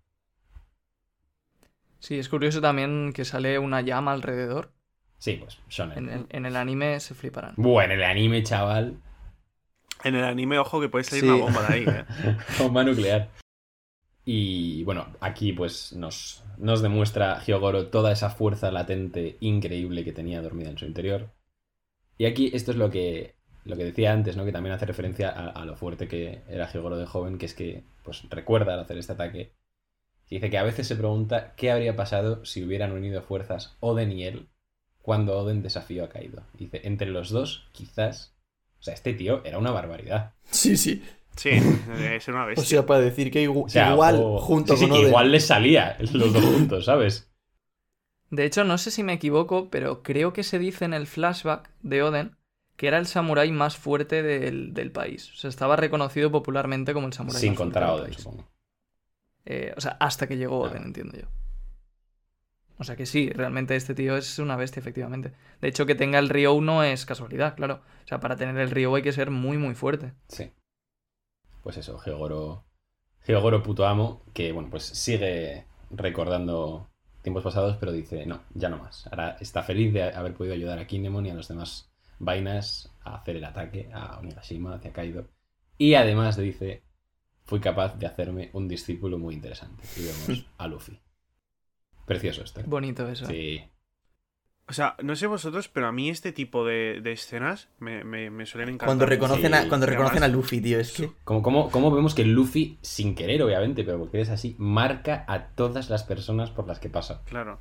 Sí, es curioso también que sale una llama alrededor. Sí, pues shonen. En el, en el anime se fliparán. Bueno, el anime, chaval. En el anime, ojo, que puede salir Sí. una bomba de ahí, ¿eh? Bomba nuclear. Y bueno, aquí pues nos, nos demuestra Hyogoro toda esa fuerza latente increíble que tenía dormida en su interior. Y aquí esto es lo que, lo que decía antes, ¿no? Que también hace referencia a, a lo fuerte que era Hyogoro de joven, que es que pues recuerda al hacer este ataque. Y dice que a veces se pregunta qué habría pasado si hubieran unido fuerzas Oden y él cuando Oden desafió a Kaido. Dice, entre los dos, quizás... O sea, este tío era una barbaridad. Sí, sí. Sí, es una O bestia. sea, para decir que igu- O sea, igual, o- junto sí, sí, con que Oden. igual les salía los dos juntos, ¿sabes? De hecho, no sé si me equivoco, pero creo que se dice en el flashback de Oden que era el samurái más fuerte del, del país. O sea, estaba reconocido popularmente como el samurái Sin más fuerte contar a Oden, supongo. Eh, o sea, hasta que llegó Ah. Oden, entiendo yo. O sea que sí, realmente este tío es una bestia, efectivamente. De hecho, que tenga el Ryo no es casualidad, claro. O sea, para tener el Ryo hay que ser muy, muy fuerte. Sí. Pues eso, Geogoro. Geogoro puto amo, que bueno, pues sigue recordando tiempos pasados, pero dice, no, ya no más. Ahora está feliz de haber podido ayudar a Kinemon y a los demás vainas a hacer el ataque a Onigashima, hacia Kaido. Y además dice, fui capaz de hacerme un discípulo muy interesante. Y vemos a Luffy. Precioso esto. ¿eh? Bonito eso. Sí. O sea, no sé vosotros, pero a mí este tipo de, de escenas me, me, me suelen encantar. Cuando reconocen, Sí, a, cuando reconocen a además- Luffy, tío, es que... Como, como, como vemos que Luffy, sin querer, obviamente, pero porque eres así, marca a todas las personas por las que pasa. Claro.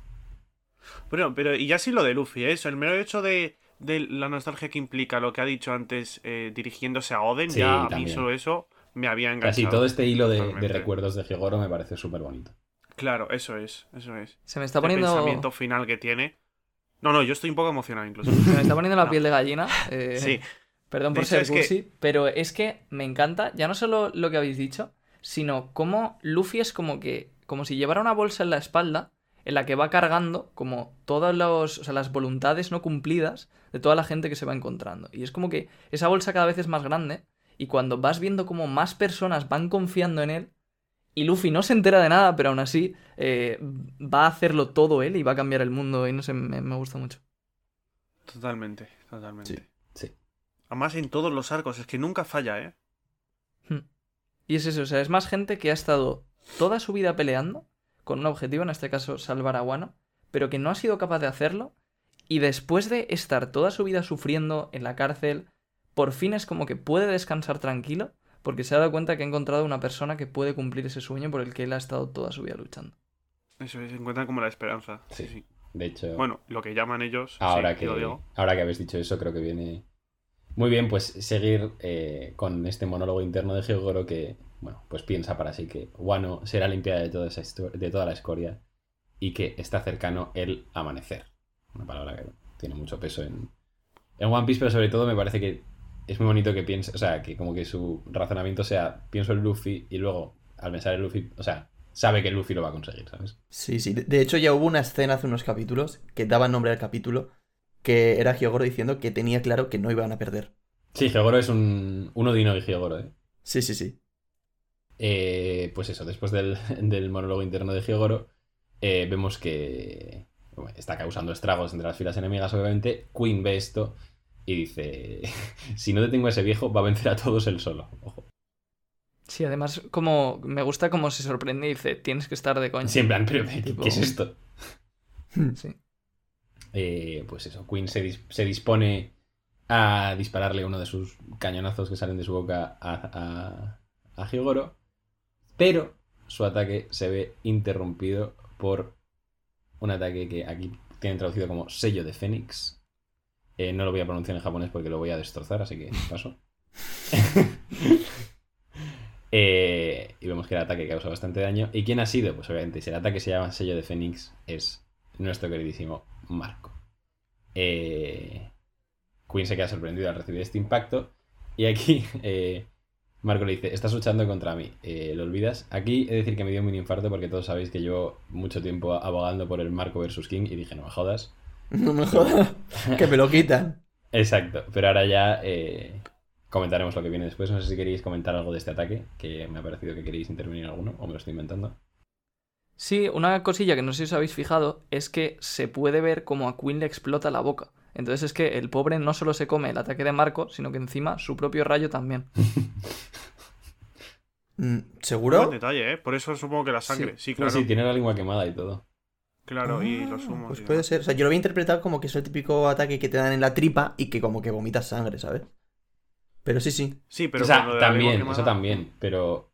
Bueno, pero y ya sí lo de Luffy, ¿eh? Eso, el mero hecho de, de la nostalgia que implica lo que ha dicho antes eh, dirigiéndose a Oden, Sí, ya a mí solo eso me había enganchado. Casi todo este hilo de, de recuerdos de Hyogoro me parece súper bonito. Claro, eso es, eso es. Se me está El poniendo. pensamiento final que tiene. No, no, yo estoy un poco emocionado incluso. Se me está poniendo la No. piel de gallina. eh, Sí, Perdón por ser que- cursi, pero es que me encanta, ya no solo lo que habéis dicho, sino cómo Luffy es como que, como si llevara una bolsa en la espalda en la que va cargando como todas los, o sea, las voluntades no cumplidas de toda la gente que se va encontrando. Y es como que esa bolsa cada vez es más grande y cuando vas viendo como más personas van confiando en él Y Luffy no se entera de nada, pero aún así eh, va a hacerlo todo él y va a cambiar el mundo y no sé, me, me gusta mucho. Totalmente, totalmente. Sí. Sí. Además en todos los arcos, es que nunca falla, ¿eh? Hmm. Y es eso, o sea, es más gente que ha estado toda su vida peleando con un objetivo, en este caso salvar a Wano, pero que no ha sido capaz de hacerlo y después de estar toda su vida sufriendo en la cárcel, por fin es como que puede descansar tranquilo porque se ha dado cuenta que ha encontrado una persona que puede cumplir ese sueño por el que él ha estado toda su vida luchando. Eso es, se encuentran como la esperanza. Sí. Sí. De hecho, Bueno, lo que llaman ellos. ahora, sí, que, lo digo. ahora que habéis dicho eso, creo que viene muy bien pues seguir eh, con este monólogo interno de Hyogoro que, bueno, pues piensa para sí que Wano será limpiada de toda, esa de toda la escoria y que está cercano el amanecer. Una palabra que tiene mucho peso en, en One Piece, pero sobre todo me parece que es muy bonito que piense, o sea, que como que su razonamiento sea, pienso en Luffy y luego al pensar en Luffy, o sea, sabe que Luffy lo va a conseguir, ¿sabes? Sí, sí. De- De hecho, ya hubo una escena hace unos capítulos que daba nombre al capítulo, que era Hyogoro diciendo que tenía claro que no iban a perder. Sí, Hyogoro es un, un Odino y Hyogoro, ¿eh? Sí, sí, sí. Eh, pues eso, después del, del monólogo interno de Hyogoro, eh, vemos que bueno, está causando estragos entre las filas enemigas, obviamente. Queen ve esto y dice: Si no detengo a ese viejo, va a vencer a todos él solo. Ojo. Sí, además, como me gusta cómo se sorprende y dice, tienes que estar de coña. Sí, en plan, pero ¿qué, Tipo- qué es esto? Sí. Eh, pues eso, Queen se, dis- se dispone a dispararle uno de sus cañonazos que salen de su boca a, a, a pero su ataque se ve interrumpido por un ataque que aquí tienen traducido como sello de Fénix. Eh, no lo voy a pronunciar en japonés porque lo voy a destrozar, así que paso. Eh, y vemos que el ataque causa bastante daño. ¿Y quién ha sido? Pues obviamente, si el ataque se llama sello de Fénix, es nuestro queridísimo Marco. Eh, Queen se queda sorprendido al recibir este impacto. Y aquí eh, Marco le dice, estás luchando contra mí, eh, ¿lo olvidas? Aquí he de decir que me dio un mini infarto porque todos sabéis que llevo mucho tiempo abogando por el Marco versus King y dije, no me jodas. No me jodas. que me lo quitan. Exacto, pero ahora ya eh, comentaremos lo que viene después. No sé si queréis comentar algo de este ataque, que me ha parecido que queréis intervenir en alguno, o me lo estoy inventando. Sí, una cosilla que no sé si os habéis fijado es que se puede ver como a Queen le explota la boca. Entonces es que el pobre no solo se come el ataque de Marco, sino que encima su propio rayo también. Mm, Buen ¿Seguro? detalle, ¿eh? Por eso supongo que la sangre. Sí, claro. Sí, sí, tiene la lengua quemada y todo. Claro, y Ah, los humos. Pues puede ser. O sea, yo lo había interpretado como que es el típico ataque que te dan en la tripa y que como que vomitas sangre, ¿sabes? Pero sí, sí. Sí, pero o sea, también, quemada- eso también, pero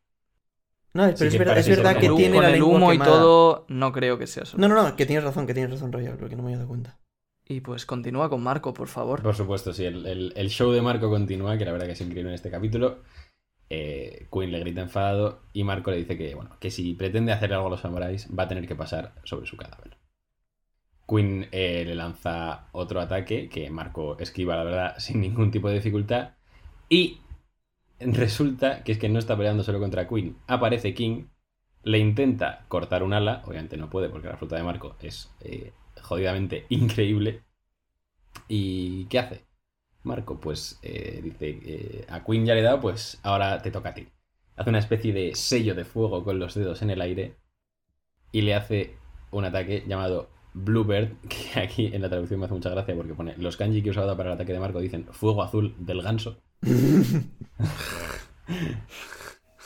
No, pero Sí es que verdad, es verdad que como- tiene con la el humo y todo, no creo que sea eso. No, no, no, que tienes razón, que tienes razón, Royal, porque no me había dado cuenta. Y pues continúa con Marco, por favor. por supuesto, sí, el, el- el show de Marco continúa, que la verdad que es increíble en este capítulo. Eh, Queen le grita enfadado y Marco le dice que, bueno, que si pretende hacer algo a los samuráis, va a tener que pasar sobre su cadáver. Queen eh, le lanza otro ataque que Marco esquiva, la verdad, sin ningún tipo de dificultad. Y resulta que es que no está peleando solo contra Queen. Aparece King, le intenta cortar un ala, obviamente no puede porque la fruta de Marco es eh, jodidamente increíble. ¿Y qué hace? Marco, pues eh, dice, eh, a Queen ya le he dado, pues ahora te toca a ti. Hace una especie de sello de fuego con los dedos en el aire y le hace un ataque llamado Bluebird, que aquí en la traducción me hace mucha gracia porque pone los kanji que usado para el ataque de Marco dicen fuego azul del ganso.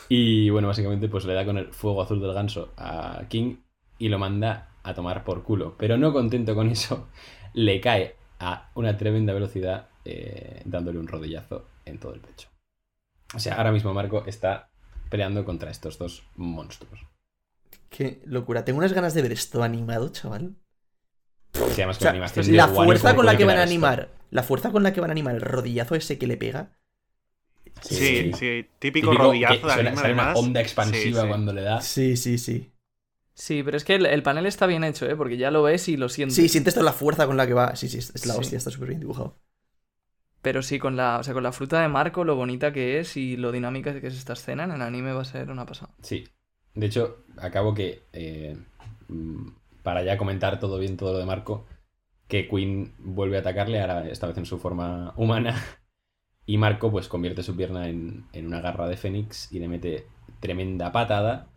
Y bueno, básicamente pues le da con el fuego azul del ganso a King y lo manda a tomar por culo. Pero no contento con eso, le cae a una tremenda velocidad eh, dándole un rodillazo en todo el pecho. O sea, ahora mismo Marco está peleando contra estos dos monstruos. Qué locura. Tengo unas ganas de ver esto animado, chaval. Sí, además O con sea, la fuerza ¿cómo con la que van a esto? animar, la fuerza con la que van a animar el rodillazo ese que le pega. Sí, sí, típico, Típico rodillazo de sale una onda expansiva Sí, sí. cuando le da. Sí, sí, sí. Sí, pero es que el, el panel está bien hecho, ¿eh? Porque ya lo ves y lo sientes. Sí, sientes toda la fuerza con la que va. Sí, sí, es es la Sí. hostia, está súper bien dibujado. Pero sí, con la, o sea, con la fruta de Marco, lo bonita que es y lo dinámica que es esta escena, en el anime va a ser una pasada. Sí. De hecho, acabo que. eh, para ya comentar todo bien, todo lo de Marco, que Queen vuelve a atacarle, ahora esta vez en su forma humana. Y Marco, pues, convierte su pierna en, en una garra de Fénix y le mete tremenda patada.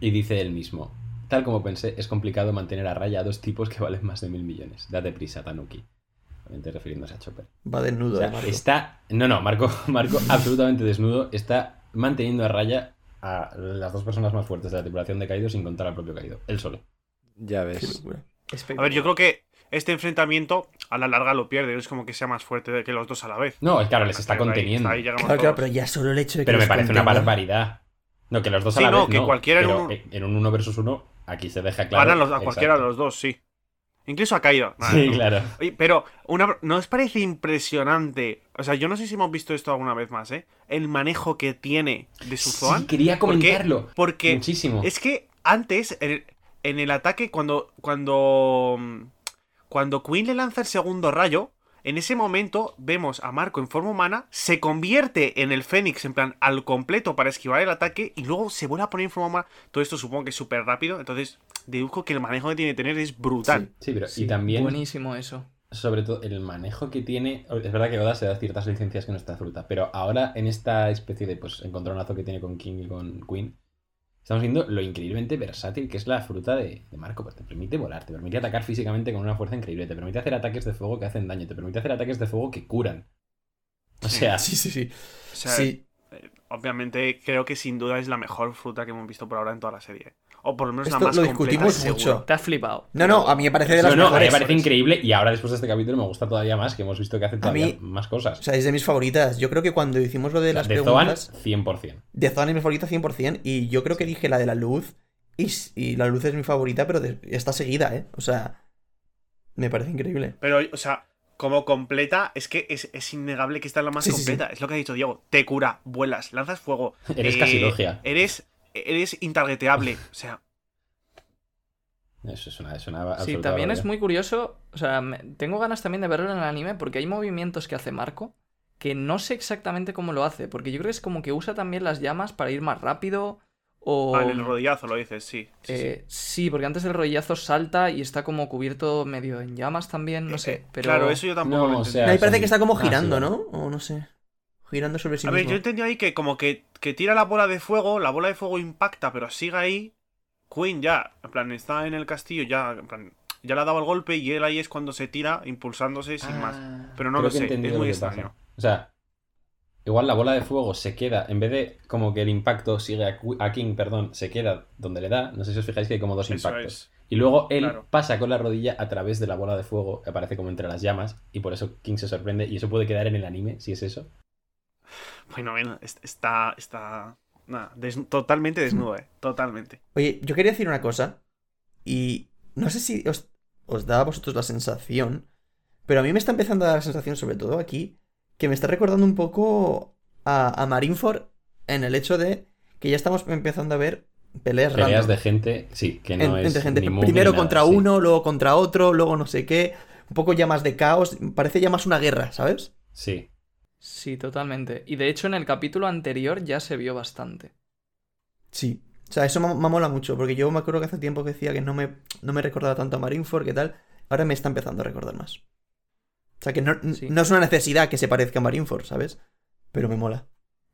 Y dice él mismo, tal como pensé, es complicado mantener a raya a dos tipos que valen más de mil millones. Date prisa, Tanuki. Obviamente refiriéndose a Chopper. Va desnudo, O sea, Marco. está. No, no, Marco, Marco absolutamente desnudo. Está manteniendo a raya a las dos personas más fuertes de la tripulación de Kaido sin contar al propio Kaido. Él solo. Ya ves. A ver, yo creo que este enfrentamiento a la larga lo pierde. Es como que sea más fuerte de que los dos a la vez. No, claro, les está ahí- conteniendo. ahí llegamos Claro, claro, todos. pero ya solo el hecho de que Pero me parece una barbaridad. No, que los dos Sí, a la no, vez. que no, cualquiera en uno- en un uno versus uno, aquí se deja claro. Los- a cualquiera de los dos, sí. Incluso a Kaido. Nah, Sí, no. claro. Oye, pero una, ¿no os parece impresionante? O sea, yo no sé si hemos visto esto alguna vez más, ¿eh? El manejo que tiene de su Zoan. Sí, quería comentarlo. Porque Muchísimo. es que antes, en el, en el ataque, cuando, cuando, mm, cuando Queen le lanza el segundo rayo, en ese momento vemos a Marco en forma humana, se convierte en el Fénix, en plan, al completo para esquivar el ataque, y luego se vuelve a poner en forma humana. Todo esto supongo que es súper rápido, entonces deduzco que el manejo que tiene que tener es brutal. Sí, pero Sí, y también, Buenísimo eso. sobre todo, el manejo que tiene. Es verdad que Oda se da ciertas licencias que no está fruta, pero ahora en esta especie de pues encontronazo que tiene con King y con Queen, estamos viendo lo increíblemente versátil que es la fruta de, de Marco. Pues te permite volar, te permite atacar físicamente con una fuerza increíble, te permite hacer ataques de fuego que hacen daño, te permite hacer ataques de fuego que curan. O sea, Sí, sí, sí. O sea, sí. eh, obviamente creo que sin duda es la mejor fruta que hemos visto por ahora en toda la serie. O por lo menos la más lo completa, discutimos seguro. mucho. Te has flipado. No, no, a mí me parece de las no, no, a mí me parece increíble y ahora después de este capítulo me gusta todavía más que hemos visto que hace todavía mí- más cosas. O sea, es de mis favoritas. Yo creo que cuando hicimos lo de las de Zoan, preguntas... 100%. De Zoan es mi favorita 100%. Y yo creo que dije la de la luz. Y, la luz es mi favorita, pero de- está seguida, ¿eh? O sea, me parece increíble. Pero, o sea, como completa, es que es, es innegable que esta es la más Sí, sí, completa. Es lo que ha dicho Diego. Te cura, vuelas, lanzas fuego. Eres eh, casi logia. Eres, eres intargeteable. O sea, Eso es una, es una Sí, también es muy curioso. O sea, me- tengo ganas también de verlo en el anime porque hay movimientos que hace Marco que no sé exactamente cómo lo hace. Porque yo creo que es como que usa también las llamas para ir más rápido. O. ah, en el rodillazo lo dices, sí. sí, sí. Eh, sí, porque antes del rollazo salta y está como cubierto medio en llamas también, no Eh, sé. eh, Pero... Claro, eso yo tampoco No, lo o sea, Ahí parece que está como Ah, sí, girando. ¿no? O no sé. Girando sobre sí A ver, mismo. yo entendí ahí que como que, que tira la bola de fuego, la bola de fuego impacta, pero sigue ahí. Queen ya, en plan, está en el castillo, ya, en plan, ya le ha dado el golpe y él ahí es cuando se tira, impulsándose sin más. Ah, Pero no Creo lo sé, entendido es muy extraño. O sea, igual la bola de fuego se queda, en vez de como que el impacto sigue a, King, perdón, se queda donde le da. No sé si os fijáis que hay como dos Eso impactos. es. Y luego él Claro. pasa con la rodilla a través de la bola de fuego, que aparece como entre las llamas, y por eso King se sorprende. Y eso puede quedar en el anime, si es eso. Bueno, bueno, es- está, está, nada, des- totalmente desnudo, eh, totalmente. Oye, yo quería decir una cosa. Y no sé si os, os da a vosotros la sensación. Pero a mí me está empezando a dar la sensación, sobre todo aquí, que me está recordando un poco a, a Marineford en el hecho de que ya estamos empezando a ver peleas, Peleas random. de gente, sí, que no En- es entre gente. ni Primero nada, contra sí. uno, luego contra otro, luego no sé qué. Un poco ya más de caos. Parece ya más una guerra, ¿sabes? Sí. Sí, totalmente. Y de hecho en el capítulo anterior ya se vio bastante. Sí. O sea, eso me, me mola mucho, porque yo me acuerdo que hace tiempo que decía que no me, no me recordaba tanto a Marineford, que tal. Ahora me está empezando a recordar más. O sea, que no, Sí. no es una necesidad que se parezca a Marineford, ¿sabes? Pero me mola.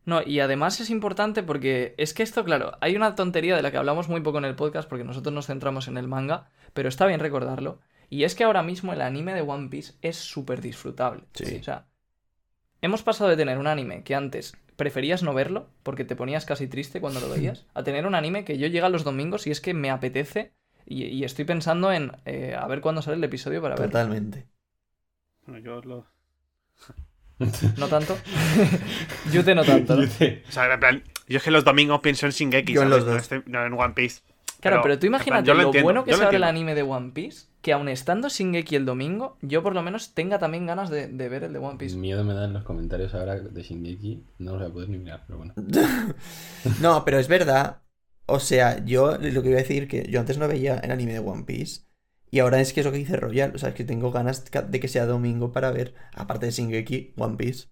No, y además es importante porque es que esto, claro, hay una tontería de la que hablamos muy poco en el podcast porque nosotros nos centramos en el manga, pero está bien recordarlo. Y es que ahora mismo el anime de One Piece es súper disfrutable. Sí. O sea, hemos pasado de tener un anime que antes preferías no verlo porque te ponías casi triste cuando lo veías, a tener un anime que yo llega los domingos y es que me apetece y, y estoy pensando en eh, a ver cuándo sale el episodio para verlo. Totalmente. Bueno, yo lo... No tanto. Yute no tanto, O sea, en plan, yo es que los domingos pienso en Shingeki, Yo en los dos. No, no en One Piece. Claro, pero, tú en plan, imagínate yo lo lo, entiendo, bueno que lo ahora el anime de One Piece, que aun estando Shingeki el domingo, yo por lo menos tenga también ganas de, de ver el de One Piece. Miedo me dan los comentarios ahora de Shingeki. No los voy a poder ni mirar, pero bueno. No, pero es verdad. O sea, yo lo que iba a decir que yo antes no veía el anime de One Piece. Y ahora es que es lo que dice Royal. O sea, es que tengo ganas de que sea domingo para ver, aparte de Shingeki, One Piece.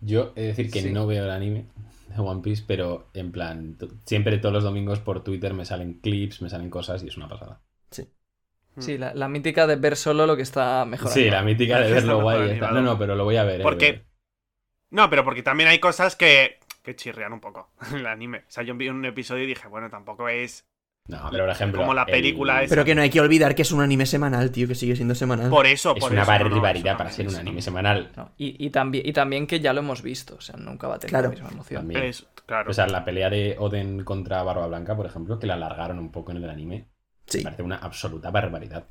Yo he de decir que Sí. no veo el anime de One Piece, pero en plan, siempre todos los domingos por Twitter me salen clips, me salen cosas y es una pasada. Sí, la, la mítica de ver solo lo que está mejor. Sí, la mítica de verlo mejor guay. No, no, pero lo voy a ver. eh, Porque- lo ver. No, pero porque también hay cosas que, que chirrean un poco el anime. O sea, yo vi un episodio y dije, bueno, tampoco es No, pero por ejemplo. Como la el- película es- Pero que no hay que olvidar que es un anime semanal, tío, que sigue siendo semanal. por eso, Es por una eso. no, barbaridad para ser un anime semanal. No, Y, y también, y también que ya lo hemos visto, o sea, nunca va a tener Claro. la misma emoción. También. Es- claro. O sea, la pelea de Oden contra Barba Blanca, por ejemplo, que la alargaron un poco en el anime, Sí. me parece una absoluta barbaridad.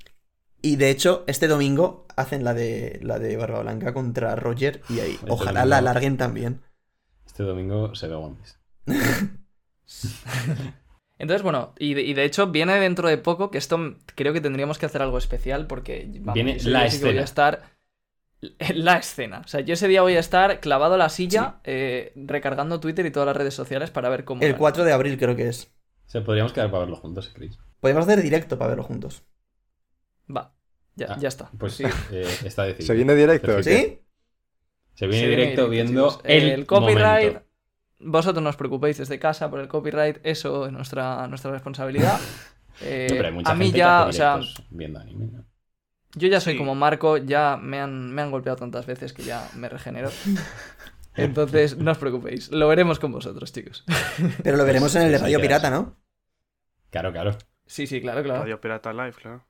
Y de hecho, este domingo hacen la de la de Barba Blanca contra Roger y ahí. Este Ojalá domingo. la alarguen también. Este domingo se ve One Piece. Entonces, bueno, y de, y de hecho viene dentro de poco, que esto creo que tendríamos que hacer algo especial porque vamos, Viene la que voy a escena. estar en la escena. O sea, yo ese día voy a estar clavado a la silla, eh, recargando Twitter y todas las redes sociales para ver cómo... El gana. 4 de abril creo que es. O sea, podríamos quedar para verlo juntos, si queréis. Podemos hacer directo para verlo juntos. Va, ya, Ah, ya está. Pues Sí. eh, está decidido. ¿Se viene directo? Perfecto. ¿Sí? Se viene Sí, directo directo, viendo chicos. el, copyright. momento. Vosotros no os preocupéis desde casa por el copyright, eso es nuestra, nuestra responsabilidad. Eh, No, pero hay mucha a mí gente ya, que o sea, viendo anime, ¿no? yo ya soy Sí. como Marco, ya me han, me han golpeado tantas veces que ya me regenero. Entonces, no os preocupéis, lo veremos con vosotros, chicos. Pero lo veremos en el de Radio Pirata. ¿no? Claro, claro. Sí, sí, claro, claro. Radio Pirata Live, claro.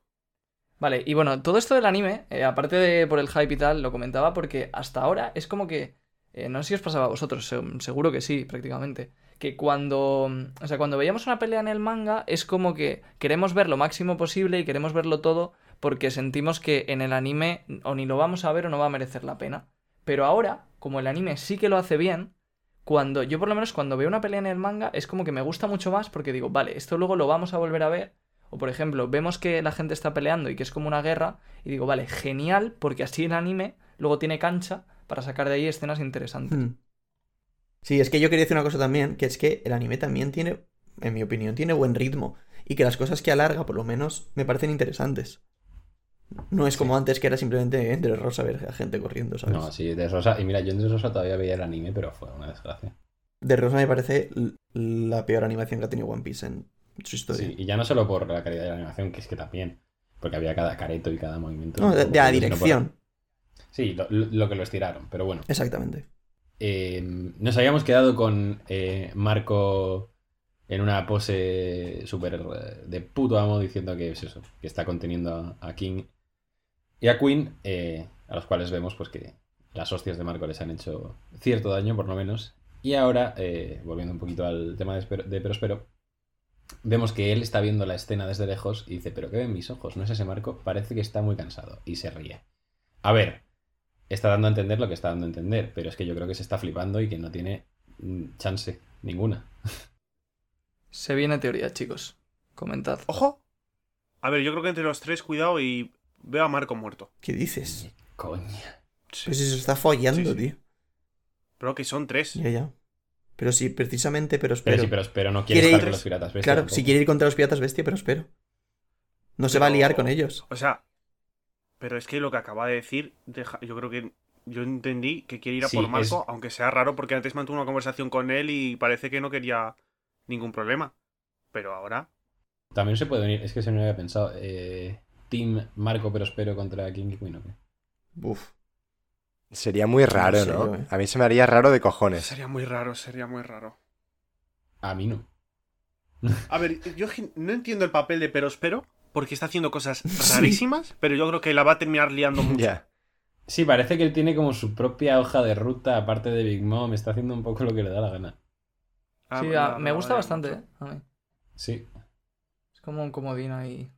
Vale, y bueno, todo esto del anime, eh, aparte de por el hype y tal, lo comentaba porque hasta ahora es como que, eh, no sé si os pasaba a vosotros, se- seguro que sí, prácticamente, que cuando, mm, o sea, cuando veíamos una pelea en el manga es como que queremos ver lo máximo posible y queremos verlo todo porque sentimos que en el anime o ni lo vamos a ver o no va a merecer la pena. Pero ahora, como el anime sí que lo hace bien, cuando yo por lo menos cuando veo una pelea en el manga es como que me gusta mucho más porque digo, vale, esto luego lo vamos a volver a ver. O por ejemplo, vemos que la gente está peleando y que es como una guerra y digo, vale, genial porque así el anime luego tiene cancha para sacar de ahí escenas interesantes. Hmm. Sí, es que yo quería decir una cosa también, que es que el anime también tiene, en mi opinión, tiene buen ritmo. Y que las cosas que alarga, por lo menos, me parecen interesantes. No es como antes que era simplemente entre rosa ver a gente corriendo, ¿sabes? No, sí, de Rosa. Y mira, yo en de Rosa todavía veía el anime, pero fue una desgracia. De Rosa me parece la peor animación que ha tenido One Piece en su historia. Sí, y ya no solo por la calidad de la animación, que es que también. Porque había cada careto y cada movimiento. No, de, de la por- dirección, Sí, lo, que lo estiraron, pero bueno. exactamente. Eh, nos habíamos quedado con eh, Marco en una pose súper eh, de puto amo diciendo que es eso, que está conteniendo a King y a Queen, eh, a los cuales vemos pues que las hostias de Marco les han hecho cierto daño por lo menos. Y ahora, eh, volviendo un poquito al tema de, de Prospero, vemos que él está viendo la escena desde lejos y dice, pero ¿qué ven mis ojos? ¿No es ese Marco? Parece que está muy cansado y se ríe. A ver, está dando a entender lo que está dando a entender, pero es que yo creo que se está flipando y que no tiene mm, chance ninguna. Se viene teoría, chicos. Comentad. ¡Ojo! A ver, yo creo que entre los tres, cuidado y veo a Marco muerto. ¿Qué dices? Coña. Sí. Pues si se está follando, Sí, sí. tío. Pero que son tres. Ya, ya. Pero sí, precisamente, pero espero. Pero sí, pero, pero no quiere Quiere estar ir- con los piratas bestia claro, tampoco. si quiere ir contra los piratas bestia, pero espero. No se va a liar con ellos. O sea, pero es que lo que acaba de decir, deja- yo creo que yo entendí que quiere ir a Sí, por Marco, es- aunque sea raro porque antes mantuvo una conversación con él y parece que no quería ningún problema. Pero ahora, También se puede venir, es que se me había pensado, eh, Team Marco Prospero contra King y Queen, ¿o qué? Uf. Sería muy raro, ¿no? eh. A mí se me haría raro de cojones. sería muy raro, sería muy raro. A mí no. A ver, yo no entiendo el papel de Perospero porque está haciendo cosas rarísimas, pero yo creo que la va a terminar liando mucho. Ya. Sí, parece que él tiene como su propia hoja de ruta, aparte de Big Mom, está haciendo un poco lo que le da la gana. Ah, Sí, la- a- me gusta bastante. ¿eh? A mí. Sí. Es como un comodín ahí.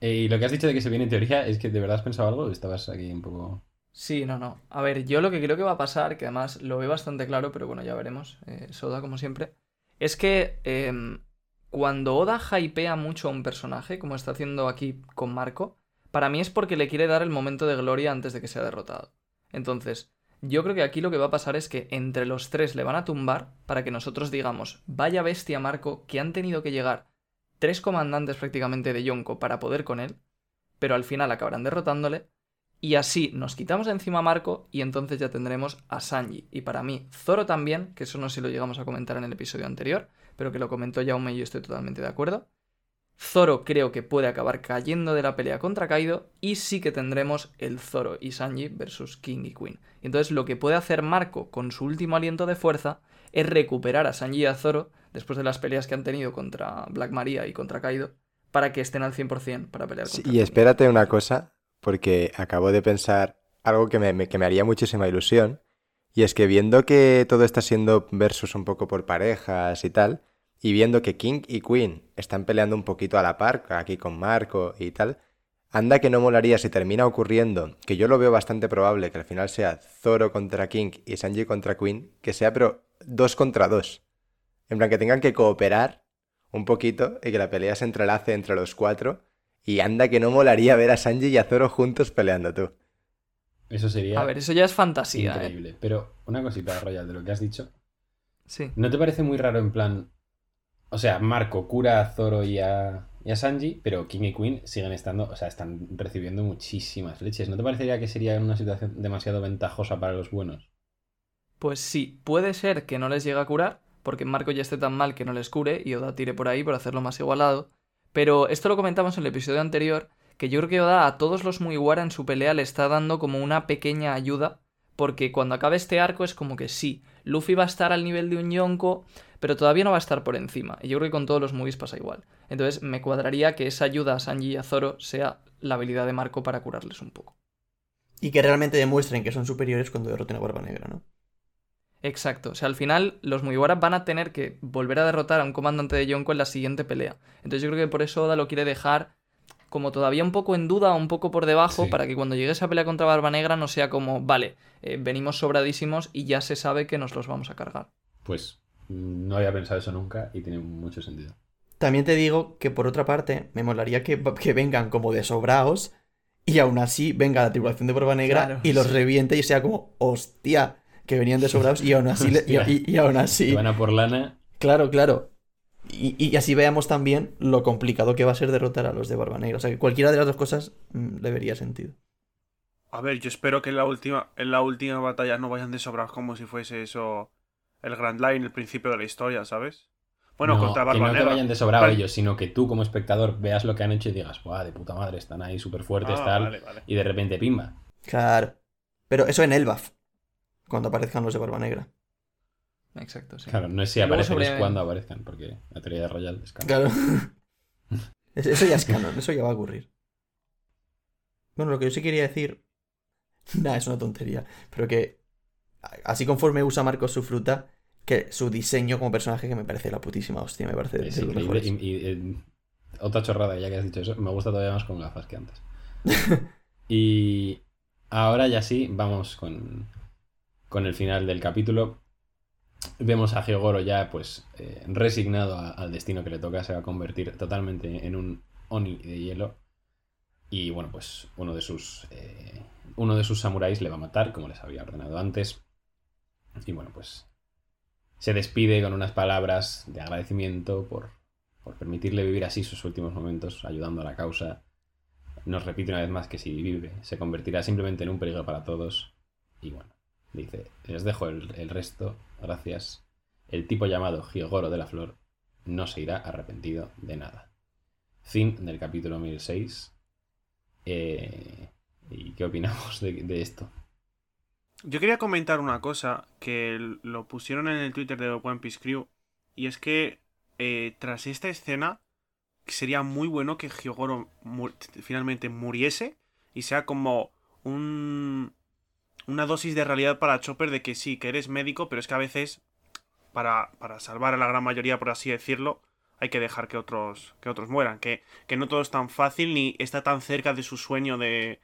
Eh, y lo que has dicho de que se viene en teoría, ¿es que de verdad has pensado algo? o Estabas aquí un poco... Sí, no, no. A ver, yo lo que creo que va a pasar, que además lo veo bastante claro, pero bueno, ya veremos, eh, Soda como siempre, es que em, cuando Oda hypea mucho a un personaje, como está haciendo aquí con Marco, para mí es porque le quiere dar el momento de gloria antes de que sea derrotado. Entonces, yo creo que aquí lo que va a pasar es que entre los tres le van a tumbar para que nosotros digamos, vaya bestia Marco, que han tenido que llegar tres comandantes prácticamente de Yonko para poder con él, pero al final acabarán derrotándole y así nos quitamos de encima a Marco y entonces ya tendremos a Sanji. Y para mí, Zoro también, que eso no sé si lo llegamos a comentar en el episodio anterior, pero que lo comentó Jaume y yo estoy totalmente de acuerdo. Zoro creo que puede acabar cayendo de la pelea contra Kaido y sí que tendremos el Zoro y Sanji versus King y Queen. Entonces lo que puede hacer Marco con su último aliento de fuerza es recuperar a Sanji y a Zoro después de las peleas que han tenido contra Black Maria y contra Kaido para que estén al 100% para pelear Sí, y espérate una cosa, porque acabo de pensar algo que me, me- que me haría muchísima ilusión, y es que viendo que todo está siendo versus un poco por parejas y tal, y viendo que King y Queen están peleando un poquito a la par, aquí con Marco y tal, anda que no molaría si termina ocurriendo, que yo lo veo bastante probable, que al final sea Zoro contra King y Sanji contra Queen, que sea pero dos contra dos. En plan, que tengan que cooperar un poquito y que la pelea se entrelace entre los cuatro. Y anda que no molaría ver a Sanji y a Zoro juntos peleando tú. Eso sería A ver, eso ya es fantasía, ¿eh? increíble. Pero una cosita, Royal, de lo que has dicho. Sí. ¿No te parece muy raro en plan... O sea, Marco cura a Zoro y a, y a Sanji, pero King y Queen siguen estando... O sea, están recibiendo muchísimas leches. ¿No te parecería que sería una situación demasiado ventajosa para los buenos? Pues sí, puede ser que no les llegue a curar, porque Marco ya esté tan mal que no les cure y Oda tire por ahí por hacerlo más igualado. Pero esto lo comentamos en el episodio anterior, que yo creo que Oda a todos los Mugiwara en su pelea le está dando como una pequeña ayuda, porque cuando acabe este arco es como que sí, Luffy va a estar al nivel de un Yonko, pero todavía no va a estar por encima. Y yo creo que con todos los Mugis pasa igual. Entonces me cuadraría que esa ayuda a Sanji y a Zoro sea la habilidad de Marco para curarles un poco. Y que realmente demuestren que son superiores cuando derroten a Barba Negra, ¿no? Exacto. O sea, al final los Mugiwara van a tener que volver a derrotar a un comandante de Yonko en la siguiente pelea. Entonces yo creo que por eso Oda lo quiere dejar como todavía un poco en duda, un poco por debajo, Sí. para que cuando llegue esa pelea contra Barba Negra no sea como, vale, eh, venimos sobradísimos y ya se sabe que nos los vamos a cargar. Pues no había pensado eso nunca y tiene mucho sentido. También te digo que por otra parte, me molaría que, que vengan como de sobraos y aún así venga la tripulación de Barba Negra Claro, y los sí. reviente y sea como, hostia, que venían de sobraos y aún así, le- y, Hostia. y- y aún así, Que van a por lana. claro, claro. Y, y así veamos también lo complicado que va a ser derrotar a los de Barba Negra. O sea que cualquiera de las dos cosas mm, le vería sentido. A ver, yo espero que en la última, en la última batalla no vayan de sobras como si fuese eso el Grand Line, el principio de la historia, ¿sabes? Bueno, No, contra que Barba no te vayan de sobrado Vale. ellos, sino que tú como espectador veas lo que han hecho y digas, ¡buah, de puta madre! Están ahí súper fuertes, Ah, tal. vale, vale. Y de repente, pimba. Claro. Pero eso en Elbaf, cuando aparezcan los de Barba Negra. Exacto, sí. Claro, no es si aparecen, sobre- es cuando aparezcan, porque la teoría de Royal es canon. Claro. Es- Eso ya es canon, eso ya va a ocurrir. Bueno, lo que yo sí quería decir. Nah, es una tontería. Pero que. a- Así conforme usa Marcos su fruta, que su diseño como personaje que me parece la putísima hostia, me parece de Es increíble. y, eh, otra chorrada, ya que has dicho eso, me gusta todavía más con gafas que antes. y ahora ya sí, vamos con, con el final del capítulo. Vemos a Hyogoro ya pues eh, resignado al destino que le toca, se va a convertir totalmente en un Oni de hielo. Y bueno, pues uno de sus eh, uno de sus samuráis le va a matar, como les había ordenado antes. Y bueno, pues se despide con unas palabras de agradecimiento por, por permitirle vivir así sus últimos momentos, ayudando a la causa. Nos repite una vez más que si vive, se convertirá simplemente en un peligro para todos. Y bueno, dice, les dejo el, resto, gracias. El tipo llamado Hyogoro de la Flor no se irá arrepentido de nada. Fin del capítulo 1006. Eh, ¿Y qué opinamos de, esto? Yo quería comentar una cosa que lo pusieron en el Twitter de One Piece Crew. Y es que eh, tras esta escena sería muy bueno que Hyogoro mu- finalmente muriese y sea como un, una dosis de realidad para Chopper de que sí, que eres médico, pero es que a veces para, para salvar a la gran mayoría, por así decirlo, hay que dejar que otros, que otros mueran. Que, que no todo es tan fácil ni está tan cerca de su sueño de,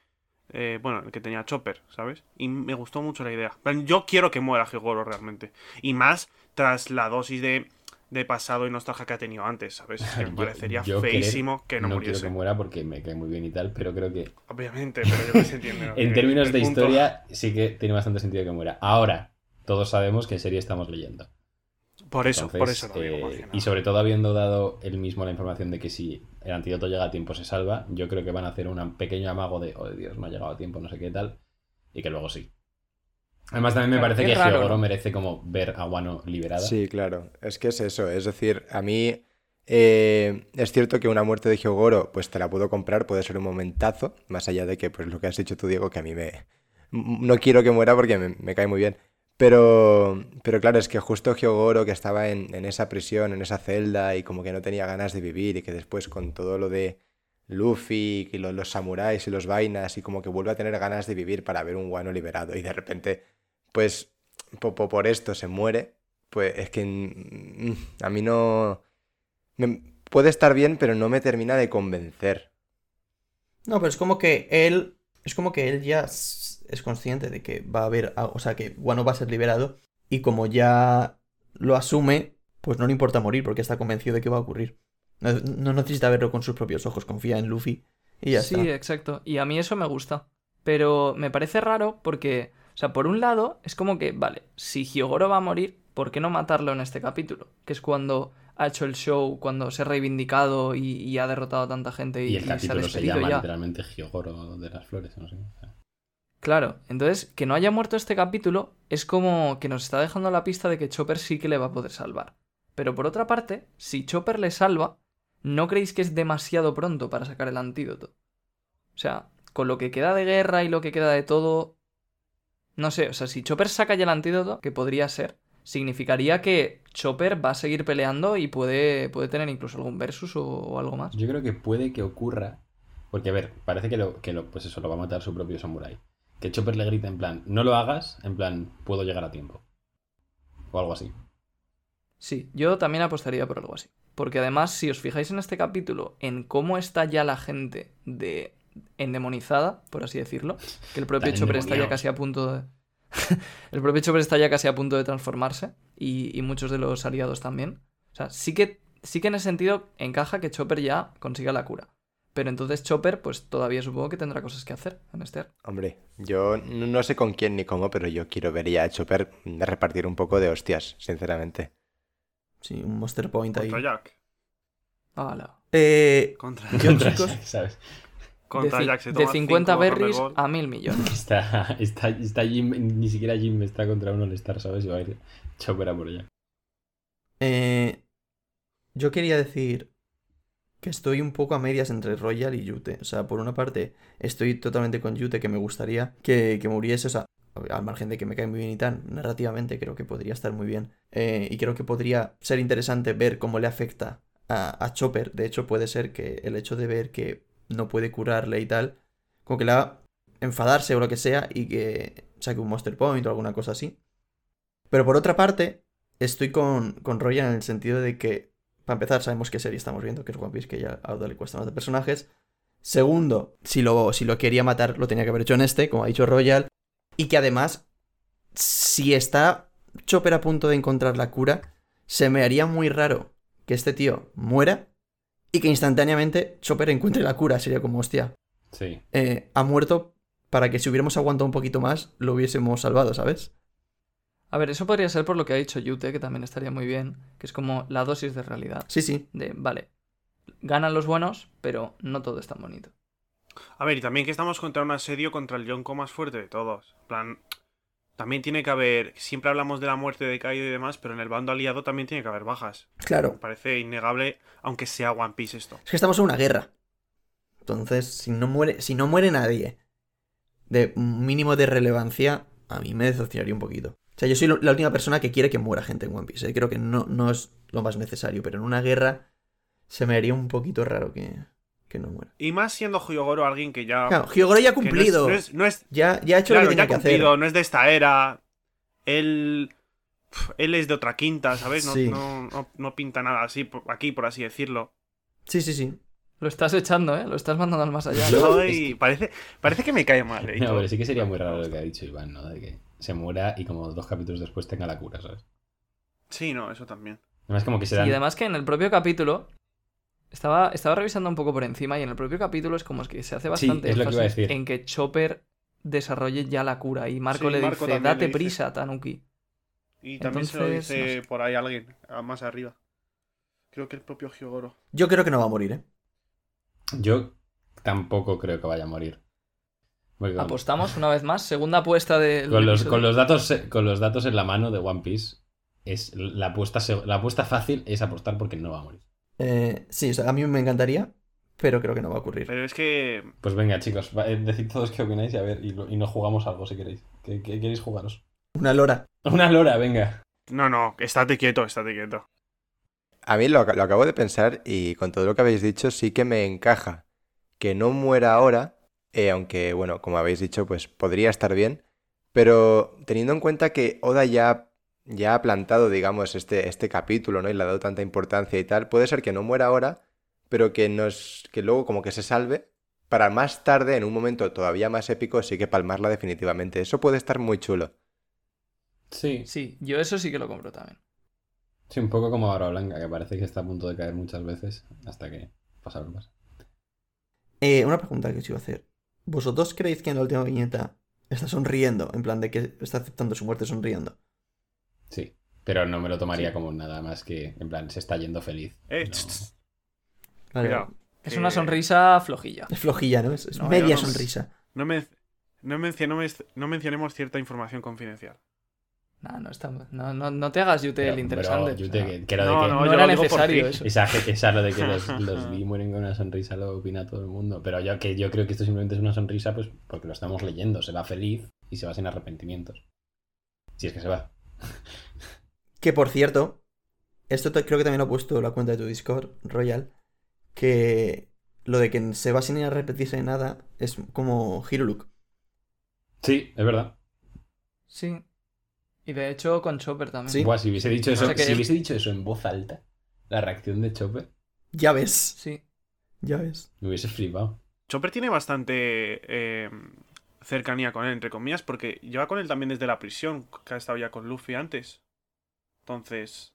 eh, bueno, el que tenía Chopper, ¿sabes? Y me gustó mucho la idea. Yo quiero que muera Hyogoro realmente. Y más tras la dosis de, de pasado y nostalgia que ha tenido antes, ¿sabes? Es que me parecería yo feísimo que no, quiero muriese. que muera porque me cae muy bien y tal, pero creo que Obviamente, pero yo que se entiende. ¿no? en Que términos de punto- historia sí que tiene bastante sentido que muera. Ahora, todos sabemos qué serie estamos leyendo. Por eso, por eso lo digo. eh, y sobre todo habiendo dado él mismo la información de que si el antídoto llega a tiempo se salva, yo creo que van a hacer un pequeño amago de, oh Dios, no ha llegado a tiempo, no sé qué tal, y que luego sí. Además también me Claro, parece que raro, merece como ver a Wano liberada. Sí, claro. Es que es eso. Es decir, a mí Eh, es cierto que una muerte de Hyogoro, pues te la puedo comprar, puede ser un momentazo, más allá de que, pues lo que has dicho tú, Diego, que a mí me... No quiero que muera porque me, me cae muy bien. Pero, pero claro, es que justo Hyogoro, que estaba en, en esa prisión, en esa celda, y como que no tenía ganas de vivir, y que después con todo lo de Luffy, y lo- los samuráis y los vainas, y como que vuelve a tener ganas de vivir para ver un guano liberado, y de repente, pues, po- po- por esto se muere, pues es que a mí no... me- puede estar bien, pero no me termina de convencer. No, pero es como que él. Es como que él ya es consciente de que va a haber. O sea, que Wano va a ser liberado. Y como ya lo asume, pues no le importa morir porque está convencido de que va a ocurrir. No, no necesita verlo con sus propios ojos. Confía en Luffy. Y ya sí, está. exacto. Y a mí eso me gusta. Pero me parece raro porque, o sea, por un lado, es como que, vale, si Hyogoro va a morir, ¿por qué no matarlo en este capítulo? Que es cuando ha hecho el show, cuando se ha reivindicado y, y ha derrotado a tanta gente y, Y el y se ha capítulo se llama ya. literalmente Hyogoro de las flores, no sé. o sea. Claro, entonces que no haya muerto este capítulo es como que nos está dejando la pista de que Chopper sí que le va a poder salvar. Pero por otra parte, si Chopper le salva, ¿no creéis que es demasiado pronto para sacar el antídoto? O sea, con lo que queda de guerra y lo que queda de todo... No sé, o sea, si Chopper saca ya el antídoto, que podría ser, significaría que Chopper va a seguir peleando y puede, puede tener incluso algún versus o, algo más. Yo creo que puede que ocurra. Porque, a ver, parece que, lo, que pues eso lo va a matar su propio samurái. Que Chopper le grita en plan, no lo hagas, en plan, puedo llegar a tiempo. O algo así. Sí, yo también apostaría por algo así. Porque además, si os fijáis en este capítulo, en cómo está ya la gente de endemonizada, por así decirlo, que el propio Chopper está ya casi a punto de... el propio Chopper está ya casi a punto de transformarse y, y muchos de los aliados también. O sea, sí que, sí que en ese sentido encaja que Chopper ya consiga la cura. Pero entonces Chopper, pues todavía supongo que tendrá cosas que hacer en este. Hombre, yo no sé con quién ni cómo, pero yo quiero ver ya a Chopper repartir un poco de hostias, sinceramente. Sí, un Monster Point ahí. Contra Jack. Hala. Eh, Contra, Yo, Contra chicos, Jack, ¿sabes? contra de, Jack se de toma 50 cinco berries Thunderbolt. a mil millones. Está, está, está Jim, ni siquiera Jim está contra un All-Star, ¿sabes? Y va a ir Chopper a por ella. eh, yo quería decir que estoy un poco a medias entre Royal y Yute. O sea, por una parte, estoy totalmente con Yute, que me gustaría que, que muriese. O sea, al margen de que me cae muy bien y tal, narrativamente creo que podría estar muy bien. Eh, y creo que podría ser interesante ver cómo le afecta a, Chopper. De hecho, puede ser que el hecho de ver que no puede curarle y tal, como que le enfadarse o lo que sea y que saque un Monster Point o alguna cosa así. Pero por otra parte, estoy con, con Royan en el sentido de que, para empezar, sabemos qué serie estamos viendo, que es One Piece, que ya a Oda le cuesta más de personajes. Segundo, si lo, si lo quería matar, lo tenía que haber hecho en este, como ha dicho Royal. Y que además, si está Chopper a punto de encontrar la cura, se me haría muy raro que este tío muera y que instantáneamente Chopper encuentre la cura. Sería como, hostia, Sí. eh, ha muerto para que si hubiéramos aguantado un poquito más, lo hubiésemos salvado, ¿sabes? A ver, eso podría ser por lo que ha dicho Yute, que también estaría muy bien, que es como la dosis de realidad. Sí, sí. De, vale, ganan los buenos, pero no todo es tan bonito. A ver, y también que estamos contra un asedio contra el Yonko más fuerte de todos. En plan, también tiene que haber. Siempre hablamos de la muerte de Kaido y demás, pero en el bando aliado también tiene que haber bajas. Me Claro. parece innegable, aunque sea One Piece esto. Es que estamos en una guerra. Entonces, si no muere, si no muere nadie de mínimo de relevancia, a mí me decepcionaría un poquito. O sea, yo soy la última persona que quiere que muera gente en One Piece. ¿eh? Creo que no, no es lo más necesario, pero en una guerra se me haría un poquito raro que, que no muera. Y más siendo Hyogoro alguien que ya. Claro, Hyogoro ya ha que no es- cumplido. No es, no es- Ya, ya ha hecho claro, lo que ya tenía ha que hacer. cumplido, no es de esta era. Él. Él es de otra quinta, ¿sabes? No, Sí. no, no, no pinta nada así por- aquí, por así decirlo. Sí, sí, sí. Lo estás echando, ¿eh? Lo estás mandando al más allá. Ay, parece, parece que me cae mal. ¿eh? No, pero sí que sería muy raro lo que ha dicho Iván, ¿no? De que se muera y como dos capítulos después tenga la cura, ¿sabes? Sí, no, eso también. Además como que se Y además que en el propio capítulo estaba, estaba revisando un poco por encima y en el propio capítulo es como es que se hace Sí, bastante es lo que iba a énfasis decir. en que Chopper desarrolle ya la cura y Marco Sí, le Marco dice, date le dice". prisa, Tanuki. Y también se lo dice no sé. por ahí alguien, más arriba. Creo que el propio Hyogoro. Yo creo que no va a morir, ¿eh? Yo tampoco creo que vaya a morir. Porque con, Apostamos una vez más, segunda apuesta de... con los, con, los datos, con los datos en la mano de One Piece, es la apuesta, la apuesta fácil es apostar porque no va a morir. Eh, sí, o sea, a mí me encantaría, pero creo que no va a ocurrir. Pero es que. Pues venga, chicos, eh, decid todos qué opináis y a ver, y, lo- y nos jugamos algo si queréis. ¿Qué, qué queréis jugaros? Una lora. Una lora, venga. No, no, estate quieto, estate quieto. A mí lo, ac- lo acabo de pensar y con todo lo que habéis dicho sí que me encaja que no muera ahora, eh, aunque bueno, como habéis dicho, pues podría estar bien, pero teniendo en cuenta que Oda ya, ya ha plantado, digamos, este, este capítulo, ¿no? Y le ha dado tanta importancia y tal, puede ser que no muera ahora, pero que, nos, que luego como que se salve para más tarde, en un momento todavía más épico, sí que palmarla definitivamente. Eso puede estar muy chulo. Sí, Sí, yo eso sí que lo compro también. sí, un poco como Barba Blanca, que parece que está a punto de caer muchas veces hasta que pasa lo que pasa. Eh, una pregunta que os iba a hacer. ¿Vosotros creéis que en la última viñeta está sonriendo? En plan de que está aceptando su muerte sonriendo. Sí, pero no me lo tomaría como nada más que, en plan, se está yendo feliz. Eh, No. tss, tss, Vale, cuidado. Es que una sonrisa flojilla. Es flojilla, ¿no? Es, es No, media no- sonrisa. No, men- no, mencionemos, no mencionemos cierta información confidencial. No, no, está, no, no, no te hagas Yute el interesante. pero, o Yute, sea, que, que lo No, de que... no, no yo era necesario eso. Esa, esa lo de que los, los vi mueren con una sonrisa lo opina todo el mundo. Pero yo, que yo creo que esto simplemente es una sonrisa, pues porque lo estamos leyendo. Se va feliz y se va sin arrepentimientos. Si es que se va. Que por cierto, esto te- creo que también lo ha puesto la cuenta de tu Discord, Royal, que lo de que se va sin ir a repetirse de nada es como Hiruluk. Sí, es verdad. Sí. Y de hecho con Chopper también. Sí. Buah, si hubiese dicho eso, O sea que- si hubiese dicho eso en voz alta, la reacción de Chopper, Ya ves, Sí. ya ves. me hubiese flipado. Chopper tiene bastante eh, cercanía con él, entre comillas, porque lleva con él también desde la prisión, que ha estado ya con Luffy antes. Entonces.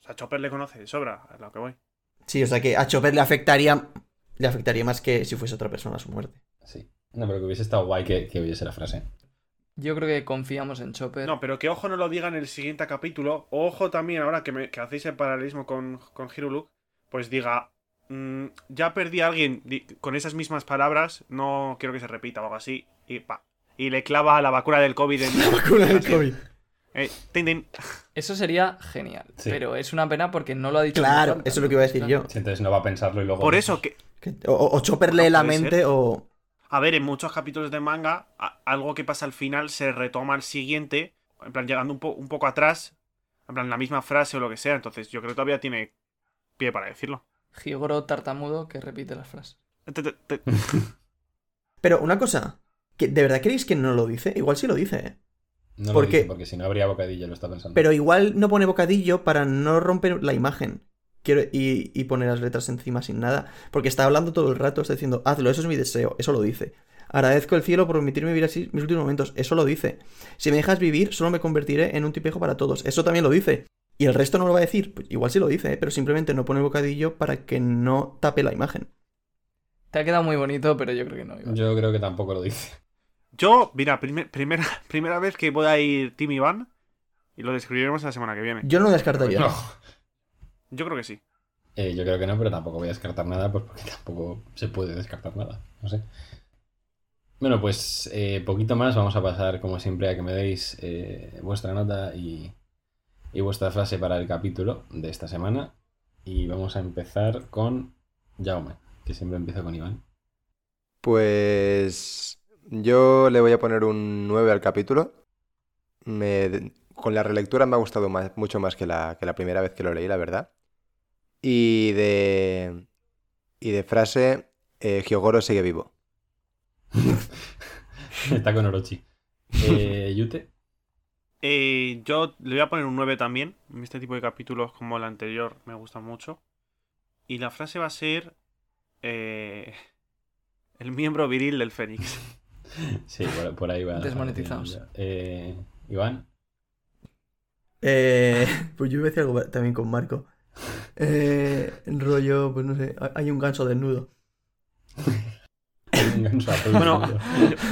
O sea, Chopper le conoce de sobra, a lo que voy. Sí, o sea que a Chopper le afectaría, le afectaría más que si fuese otra persona su muerte. Sí. No, pero que hubiese estado guay que, que hubiese la frase. Yo creo que confiamos en Chopper. No, pero que ojo no lo diga en el siguiente capítulo. Ojo también, ahora que, me- que hacéis el paralelismo con, con Hiruluk, pues diga. mm, ya perdí a alguien con esas mismas palabras, no quiero que se repita o algo así. Y pa. Y le clava la vacuna del COVID en La vacuna del. COVID. Eh, tin, tin. Eso sería genial. Sí. Pero es una pena porque no lo ha dicho. Claro, eso es lo que iba a decir claro. yo. Sí, Entonces no va a pensarlo y luego... Por eso que. Que- o, o Chopper lee No, la mente ser. o... A ver, en muchos capítulos de manga, a- algo que pasa al final se retoma al siguiente, en plan, llegando un, po- un poco atrás, en plan, la misma frase o lo que sea. Entonces, yo creo que todavía tiene pie para decirlo. Gigoro tartamudo que repite las frases. Te- te- te- Pero una cosa, que ¿de verdad creéis que no lo dice? Igual sí lo dice, ¿eh? No ¿Por lo dice, qué? porque si no habría bocadillo, lo está pensando. Pero igual no pone bocadillo para no romper la imagen. Quiero, y, y poner las letras encima sin nada. Porque está hablando todo el rato, está diciendo, hazlo, eso es mi deseo, eso lo dice. Agradezco el cielo por permitirme vivir así mis últimos momentos, eso lo dice. Si me dejas vivir, solo me convertiré en un tipejo para todos, eso también lo dice. Y el resto no lo va a decir, pues igual sí lo dice, ¿eh? pero simplemente no pone bocadillo para que no tape la imagen. Te ha quedado muy bonito, pero yo creo que no. Yo creo que tampoco lo dice. Yo, mira, primer- primera, primera vez que voy a ir Team Iván y lo describiremos la semana que viene. Yo no lo descartaría. No. Yo creo que sí. Eh, yo creo que no, pero tampoco voy a descartar nada, pues porque tampoco se puede descartar nada. No sé. Bueno, pues eh, poquito más. Vamos a pasar, como siempre, a que me deis eh, vuestra nota y, y vuestra frase para el capítulo de esta semana. Y vamos a empezar con Jaume, que siempre empiezo con Iván. Pues yo le voy a poner un 9 al capítulo. Me- con la relectura me ha gustado más- mucho más que la, que la primera vez que lo leí, la verdad. Y de, y de frase, eh, Hyogoro sigue vivo. Está con Orochi. Eh, Yute. Eh, yo le voy a poner un 9 también. Este tipo de capítulos como el anterior me gustan mucho. Y la frase va a ser... eh, el miembro viril del Fénix. Sí, por, por ahí va. Desmonetizados. Eh, Iván. Eh, pues yo iba a decir algo también con Marco. Eh, rollo, pues no sé, hay un ganso desnudo. Un ganso azul. Bueno,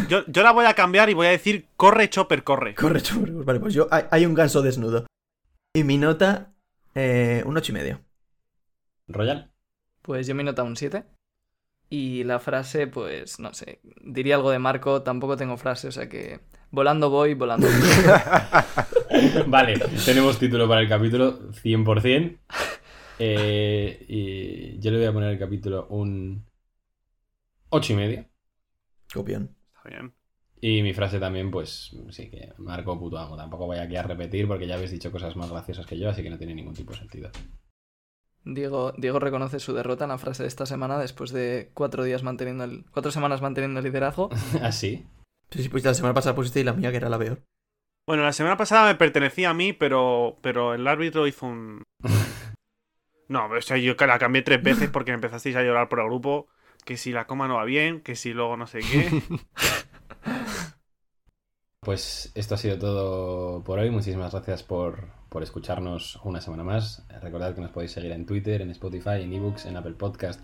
yo, yo la voy a cambiar y voy a decir corre, Chopper, corre. Corre, churros. Vale, pues yo hay, hay un ganso desnudo. Y mi nota, eh, un ocho y medio. Royal. Pues yo me nota un 7. Y la frase, pues no sé. Diría algo de Marco, tampoco tengo frase, o sea que. Volando voy, volando voy. Vale, tenemos título para el capítulo 100%. Eh, y yo le voy a poner el capítulo un 8 y medio. Copión. Está bien. Y mi frase también, pues sí, que marco puto amo. Tampoco voy aquí a repetir porque ya habéis dicho cosas más graciosas que yo, así que no tiene ningún tipo de sentido. Diego, Diego reconoce su derrota en la frase de esta semana después de cuatro días manteniendo el, cuatro semanas manteniendo el liderazgo. Así. Sí, sí, pues la semana pasada pusiste la mía, que era la peor. Bueno, la semana pasada me pertenecía a mí, pero, pero el árbitro hizo un... No, o sea, yo la cambié tres veces porque me empezasteis a llorar por el grupo. Que si la coma no va bien, que si luego no sé qué. Pues esto ha sido todo por hoy. Muchísimas gracias por, por escucharnos una semana más. Recordad que nos podéis seguir en Twitter, en Spotify, en eBooks, en Apple Podcast,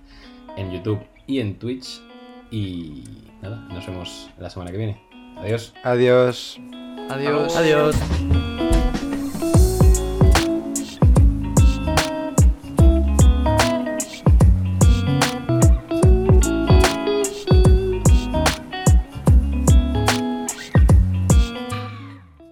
en YouTube y en Twitch. Y nada, nos vemos la semana que viene. Adiós. Adiós. Adiós. Adiós.